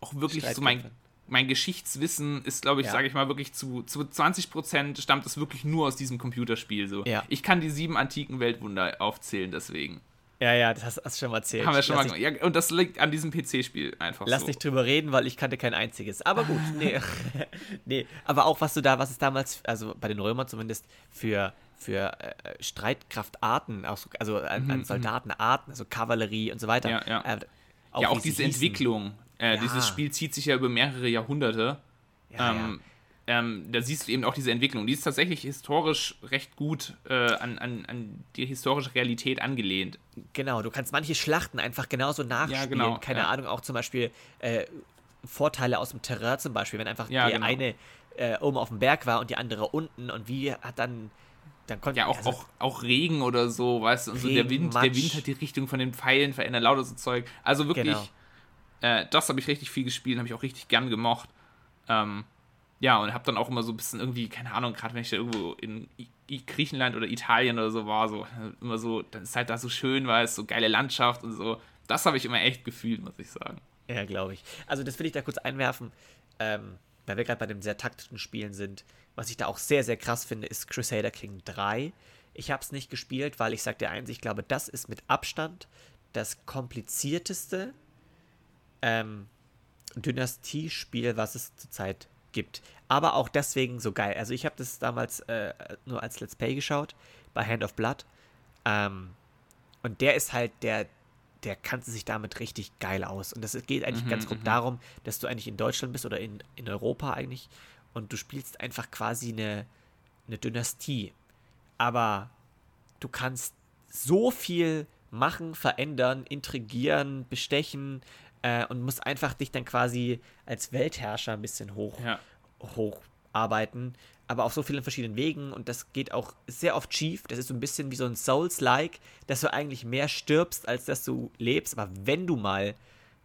auch wirklich so mein, mein Geschichtswissen ist, glaube ich, ja. sage ich mal, wirklich zu, zu 20 Prozent stammt es wirklich nur aus diesem Computerspiel. So. Ja. Ich kann die sieben antiken Weltwunder aufzählen, deswegen. Ja, ja, das hast, du schon mal erzählt. Haben wir schon lass mal ich, ja, Und das liegt an diesem PC-Spiel einfach. Lass so. nicht drüber reden, weil ich kannte kein einziges. Aber gut, nee. nee. Aber auch was du da, was es damals, also bei den Römern zumindest, für, für äh, Streitkraftarten, also an, mhm, an mhm. Soldatenarten, also Kavallerie und so weiter. Ja, ja. Äh, auch, ja, auch diese Entwicklung. Äh, ja. Dieses Spiel zieht sich ja über mehrere Jahrhunderte. Ja, ähm, ähm, da siehst du eben auch diese Entwicklung. Die ist tatsächlich historisch recht gut äh, an, an, an die historische Realität angelehnt. Genau, du kannst manche Schlachten einfach genauso nachspielen. Ja, genau, Keine ja. Ahnung, auch zum Beispiel äh, Vorteile aus dem Terrain zum Beispiel, wenn einfach ja, die genau. eine äh, oben auf dem Berg war und die andere unten und wie hat dann dann konnte ja auch, also, auch, auch Regen oder so, weißt du, und Regen, so der Wind, Matsch. der Wind hat die Richtung von den Pfeilen verändert, lauter so Zeug. Also wirklich, genau. äh, das habe ich richtig viel gespielt, habe ich auch richtig gern gemocht. Ähm, ja, und habe dann auch immer so ein bisschen irgendwie, keine Ahnung, gerade wenn ich da irgendwo in I Griechenland oder Italien oder so war, so immer so, dann ist halt da so schön, weil es so geile Landschaft und so. Das habe ich immer echt gefühlt, muss ich sagen. Ja, glaube ich. Also das will ich da kurz einwerfen, ähm, weil wir gerade bei den sehr taktischen Spielen sind. Was ich da auch sehr, sehr krass finde, ist Crusader King 3. Ich habe es nicht gespielt, weil ich sage dir eins, ich glaube, das ist mit Abstand das komplizierteste ähm, Dynastie-Spiel, was es zurzeit gibt. Aber auch deswegen so geil. Also ich habe das damals äh, nur als Let's Play geschaut, bei Hand of Blood. Ähm, und der ist halt, der, der kannte sich damit richtig geil aus. Und das geht eigentlich mhm, ganz grob mhm. darum, dass du eigentlich in Deutschland bist oder in, in Europa eigentlich. Und du spielst einfach quasi eine, eine Dynastie. Aber du kannst so viel machen, verändern, intrigieren, bestechen, äh, und musst einfach dich dann quasi als Weltherrscher ein bisschen hoch, ja. hocharbeiten. Aber auf so vielen verschiedenen Wegen und das geht auch sehr oft schief. Das ist so ein bisschen wie so ein Souls-like, dass du eigentlich mehr stirbst, als dass du lebst. Aber wenn du mal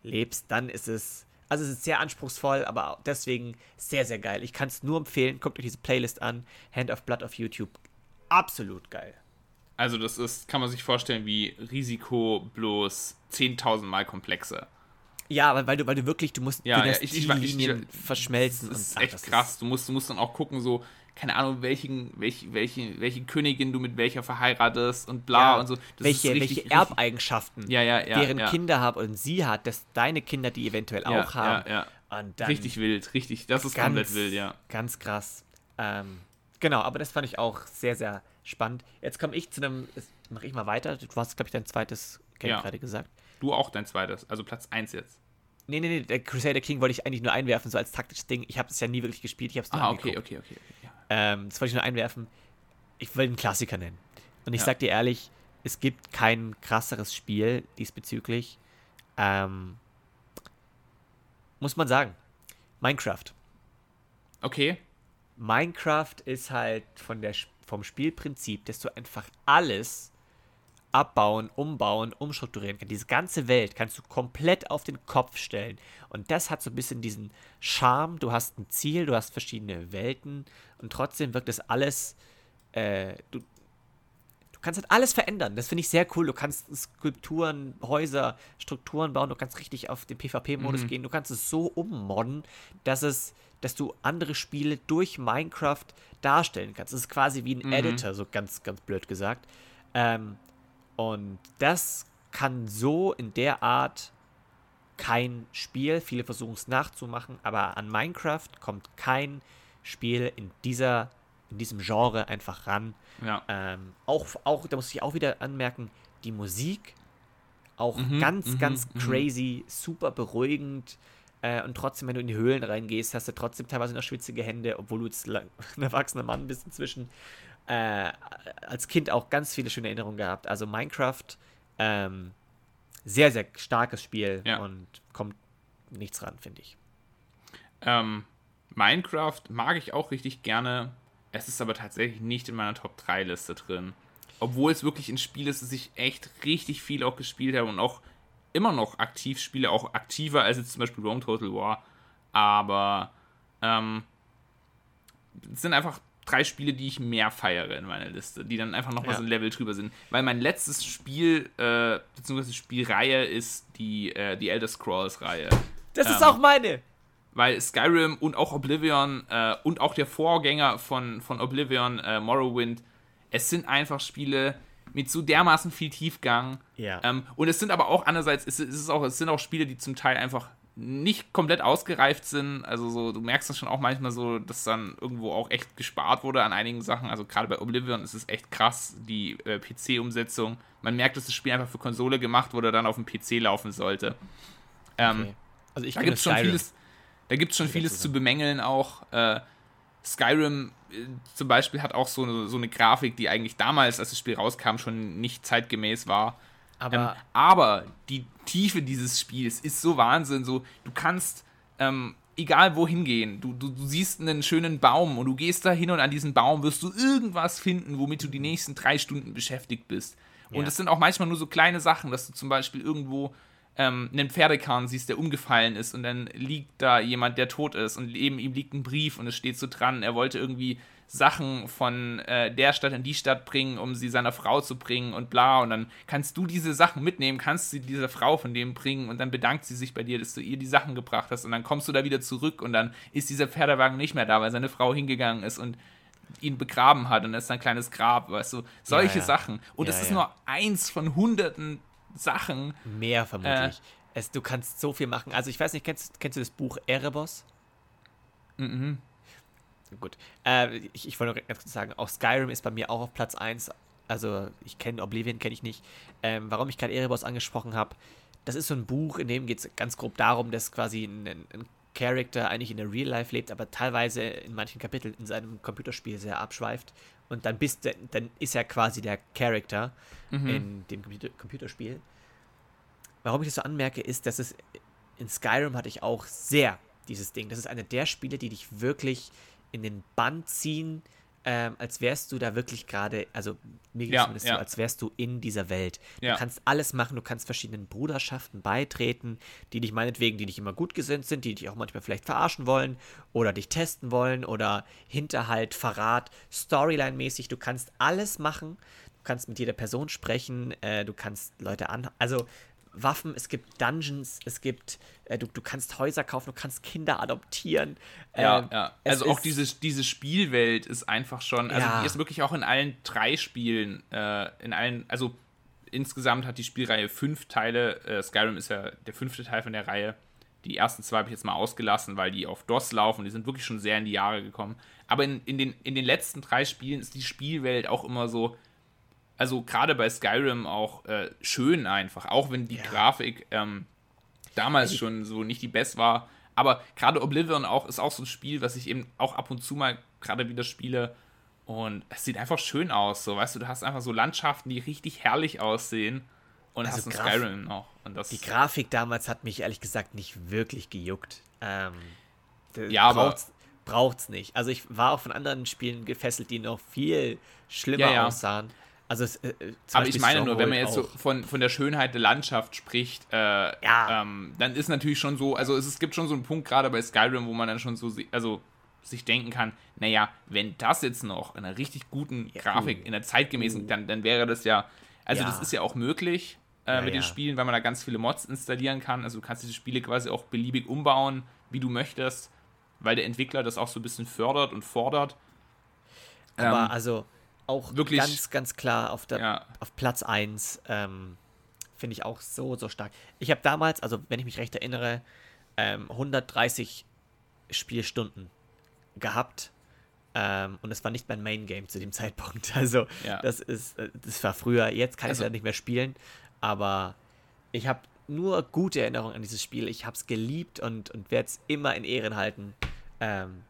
lebst, dann ist es. Also es ist sehr anspruchsvoll, aber deswegen sehr, sehr geil. Ich kann es nur empfehlen. Guckt euch diese Playlist an. Hand of Blood auf YouTube. Absolut geil. Also das ist, kann man sich vorstellen, wie Risiko bloß 10.000 Mal komplexer. Ja, weil, du, weil du wirklich, du musst ja, ja ich, ich, Linien verschmelzen. Das ist und, echt ach, das krass. Ist du musst, du musst dann auch gucken, so, keine Ahnung, welchen, welche, welche, welche Königin du mit welcher verheiratest und bla ja, und so. Das welche, richtig, welche Erbeigenschaften ja, ja, ja, deren Kinder haben und sie hat, dass deine Kinder die eventuell auch haben. Ja, ja. richtig wild, richtig. Das ist ganz, komplett wild, ja. Ganz krass. Ähm, genau, aber das fand ich auch sehr, sehr spannend. Jetzt komme ich zu einem, mache ich mal weiter. Du hast, glaube ich, dein zweites Game gerade gesagt. Du auch dein zweites, also Platz 1 jetzt. Nee, nee, nee, der Crusader King wollte ich eigentlich nur einwerfen, so als taktisches Ding. Ich habe es ja nie wirklich gespielt, ich habe es nur Ah, okay, okay, okay. okay ja. ähm, das wollte ich nur einwerfen. Ich will einen Klassiker nennen. Und ich ja. sag dir ehrlich, es gibt kein krasseres Spiel diesbezüglich. Ähm, muss man sagen. Minecraft. Okay. Minecraft ist halt von der, vom Spielprinzip, dass du einfach alles abbauen, umbauen, umstrukturieren kann. Diese ganze Welt kannst du komplett auf den Kopf stellen. Und das hat so ein bisschen diesen Charme. Du hast ein Ziel, du hast verschiedene Welten und trotzdem wirkt das alles. Äh, du, du kannst halt alles verändern. Das finde ich sehr cool. Du kannst Skulpturen, Häuser, Strukturen bauen. Du kannst richtig auf den PvP-Modus mhm. gehen. Du kannst es so ummodden, dass es, dass du andere Spiele durch Minecraft darstellen kannst. Es ist quasi wie ein mhm. Editor, so ganz, ganz blöd gesagt. Ähm, und das kann so in der Art kein Spiel. Viele versuchen es nachzumachen, aber an Minecraft kommt kein Spiel in dieser in diesem Genre einfach ran. Ja. Ähm, auch, auch, da muss ich auch wieder anmerken, die Musik auch mhm, ganz, mhm, ganz mhm. crazy, super beruhigend. Äh, und trotzdem, wenn du in die Höhlen reingehst, hast du trotzdem teilweise noch schwitzige Hände, obwohl du jetzt ein erwachsener Mann bist inzwischen. Äh, als Kind auch ganz viele schöne Erinnerungen gehabt. Also Minecraft, ähm, sehr, sehr starkes Spiel ja. und kommt nichts ran, finde ich. Ähm, Minecraft mag ich auch richtig gerne. Es ist aber tatsächlich nicht in meiner Top 3 Liste drin. Obwohl es wirklich ein Spiel ist, das ich echt richtig viel auch gespielt habe und auch immer noch aktiv spiele, auch aktiver als jetzt zum Beispiel Rome Total War. Aber ähm, es sind einfach drei Spiele, die ich mehr feiere in meiner Liste, die dann einfach nochmal ja. so ein Level drüber sind. Weil mein letztes Spiel, äh, beziehungsweise Spielreihe ist die, äh, die Elder Scrolls-Reihe. Das ähm, ist auch meine! Weil Skyrim und auch Oblivion äh, und auch der Vorgänger von, von Oblivion, äh, Morrowind, es sind einfach Spiele mit so dermaßen viel Tiefgang. Ja. Ähm, und es sind aber auch andererseits, es, ist auch, es sind auch Spiele, die zum Teil einfach nicht komplett ausgereift sind. Also so, du merkst das schon auch manchmal so, dass dann irgendwo auch echt gespart wurde an einigen Sachen. Also gerade bei Oblivion ist es echt krass, die äh, PC-Umsetzung. Man merkt, dass das Spiel einfach für Konsole gemacht wurde, dann auf dem PC laufen sollte. Ähm, okay. Also ich da gibt es schon vieles, da gibt es schon vieles zu bemängeln auch. Äh, Skyrim äh, zum Beispiel hat auch so eine, so eine Grafik, die eigentlich damals, als das Spiel rauskam, schon nicht zeitgemäß war. Aber, ähm, aber die Tiefe dieses Spiels ist so Wahnsinn. So, du kannst ähm, egal wohin gehen, du, du, du, siehst einen schönen Baum und du gehst da hin und an diesem Baum wirst du irgendwas finden, womit du die nächsten drei Stunden beschäftigt bist. Ja. Und es sind auch manchmal nur so kleine Sachen, dass du zum Beispiel irgendwo ähm, einen Pferdekahn siehst, der umgefallen ist und dann liegt da jemand, der tot ist und neben ihm liegt ein Brief und es steht so dran, er wollte irgendwie Sachen von äh, der Stadt in die Stadt bringen, um sie seiner Frau zu bringen und bla. Und dann kannst du diese Sachen mitnehmen, kannst sie dieser Frau von dem bringen und dann bedankt sie sich bei dir, dass du ihr die Sachen gebracht hast. Und dann kommst du da wieder zurück und dann ist dieser Pferdewagen nicht mehr da, weil seine Frau hingegangen ist und ihn begraben hat und das ist ein kleines Grab, weißt du, solche ja, ja. Sachen. Und es ja, ist nur eins von hunderten Sachen. Mehr vermutlich. Äh, es, du kannst so viel machen. Also ich weiß nicht, kennst, kennst du das Buch Erebos? Mhm. Gut. Äh, ich, ich wollte nur ganz kurz sagen, auch Skyrim ist bei mir auch auf Platz 1. Also ich kenne Oblivion, kenne ich nicht. Ähm, warum ich gerade Erebos angesprochen habe, das ist so ein Buch, in dem geht es ganz grob darum, dass quasi ein, ein Charakter eigentlich in der Real Life lebt, aber teilweise in manchen Kapiteln in seinem Computerspiel sehr abschweift. Und dann bist du, dann ist er quasi der Charakter mhm. in dem Computer Computerspiel. Warum ich das so anmerke, ist, dass es in Skyrim hatte ich auch sehr dieses Ding. Das ist eine der Spiele, die dich wirklich in den Bann ziehen, ähm, als wärst du da wirklich gerade, also mir geht es ja. so, als wärst du in dieser Welt. Du ja. kannst alles machen, du kannst verschiedenen Bruderschaften beitreten, die dich meinetwegen, die nicht immer gut gesinnt sind, die dich auch manchmal vielleicht verarschen wollen oder dich testen wollen oder Hinterhalt, Verrat, Storyline-mäßig. Du kannst alles machen. Du kannst mit jeder Person sprechen, äh, du kannst Leute an. Also Waffen, es gibt Dungeons, es gibt, äh, du, du kannst Häuser kaufen, du kannst Kinder adoptieren. Ja, ähm, ja. Also auch diese, diese Spielwelt ist einfach schon, also ja. die ist wirklich auch in allen drei Spielen, äh, in allen, also insgesamt hat die Spielreihe fünf Teile. Äh, Skyrim ist ja der fünfte Teil von der Reihe. Die ersten zwei habe ich jetzt mal ausgelassen, weil die auf DOS laufen. Die sind wirklich schon sehr in die Jahre gekommen. Aber in, in, den, in den letzten drei Spielen ist die Spielwelt auch immer so also gerade bei Skyrim auch äh, schön einfach, auch wenn die ja. Grafik ähm, damals schon so nicht die best war. Aber gerade Oblivion auch ist auch so ein Spiel, was ich eben auch ab und zu mal gerade wieder spiele. Und es sieht einfach schön aus. So, weißt du, du hast einfach so Landschaften, die richtig herrlich aussehen. Und also hast ein Skyrim noch. Und das die Grafik damals hat mich ehrlich gesagt nicht wirklich gejuckt. Ähm, ja, braucht's, aber braucht's nicht. Also ich war auch von anderen Spielen gefesselt, die noch viel schlimmer ja, ja. aussahen. Also es, äh, Aber ich meine nur, wenn man jetzt so von, von der Schönheit der Landschaft spricht, äh, ja. ähm, dann ist natürlich schon so, also es, es gibt schon so einen Punkt gerade bei Skyrim, wo man dann schon so, also sich denken kann, naja, wenn das jetzt noch in einer richtig guten Grafik, in einer zeitgemäßen, uh. dann, dann wäre das ja, also ja. das ist ja auch möglich äh, ja, mit ja. den Spielen, weil man da ganz viele Mods installieren kann. Also du kannst diese Spiele quasi auch beliebig umbauen, wie du möchtest, weil der Entwickler das auch so ein bisschen fördert und fordert. Aber ähm, also auch wirklich ganz, ganz klar auf, der, auf Platz 1 ähm, finde ich auch so, so stark. Ich habe damals, also wenn ich mich recht erinnere, ähm, 130 Spielstunden gehabt. Ähm, und es war nicht mein Main Game zu dem Zeitpunkt. Also, ja. das ist, äh, das war früher. Jetzt kann also, ich es ja nicht mehr spielen. Aber ich habe nur gute Erinnerungen an dieses Spiel. Ich habe es geliebt und, und werde es immer in Ehren halten. Ähm,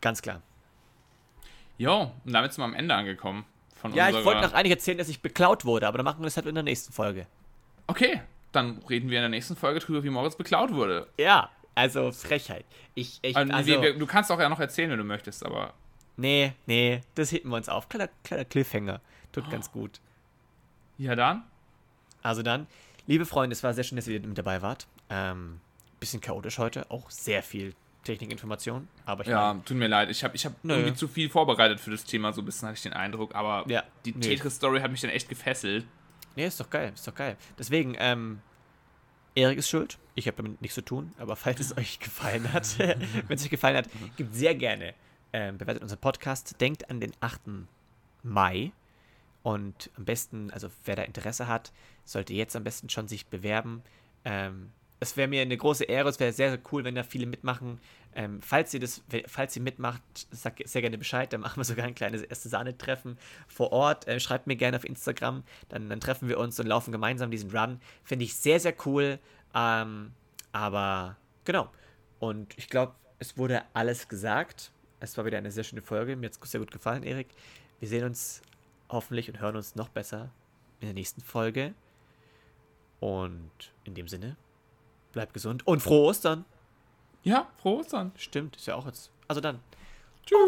ganz klar. Jo, und damit sind wir am Ende angekommen. ja, ich wollte noch eigentlich erzählen, dass ich beklaut wurde, aber dann machen wir das halt in der nächsten Folge. Okay, dann reden wir in der nächsten Folge drüber, wie Moritz beklaut wurde. Ja, also Frechheit. Ich, ich, also, also, wir, du kannst auch ja noch erzählen, wenn du möchtest, aber. Nee, nee, das hitten wir uns auf. Kleiner, kleiner Cliffhanger. Tut oh. ganz gut. Ja, dann. Also dann, liebe Freunde, es war sehr schön, dass ihr mit dabei wart. Ähm, bisschen chaotisch heute, auch sehr viel Technikinformation. Aber ja, mein, tut mir leid. Ich habe ich hab irgendwie zu viel vorbereitet für das Thema, so ein bisschen hatte ich den Eindruck. Aber ja, die nee. Tetris-Story hat mich dann echt gefesselt. Nee, ist doch geil, ist doch geil. Deswegen, ähm, Erik ist schuld. Ich habe damit nichts zu tun. Aber falls es euch gefallen hat, wenn es euch gefallen hat, gibt sehr gerne, ähm, bewertet unseren Podcast. Denkt an den 8. Mai. Und am besten, also wer da Interesse hat, sollte jetzt am besten schon sich bewerben. Ähm, es wäre mir eine große Ehre, es wäre sehr, sehr cool, wenn da viele mitmachen. Ähm, falls ihr das, falls ihr mitmacht, sagt sehr gerne Bescheid, dann machen wir sogar ein kleines erste Sahne-Treffen vor Ort. Äh, schreibt mir gerne auf Instagram, dann, dann treffen wir uns und laufen gemeinsam diesen Run. Finde ich sehr, sehr cool. Ähm, aber genau. Und ich glaube, es wurde alles gesagt. Es war wieder eine sehr schöne Folge. Mir hat es sehr gut gefallen, Erik. Wir sehen uns hoffentlich und hören uns noch besser in der nächsten Folge. Und in dem Sinne, Bleibt gesund und frohe Ostern. Ja, frohe Ostern. Stimmt, ist ja auch jetzt. Also dann. Tschüss.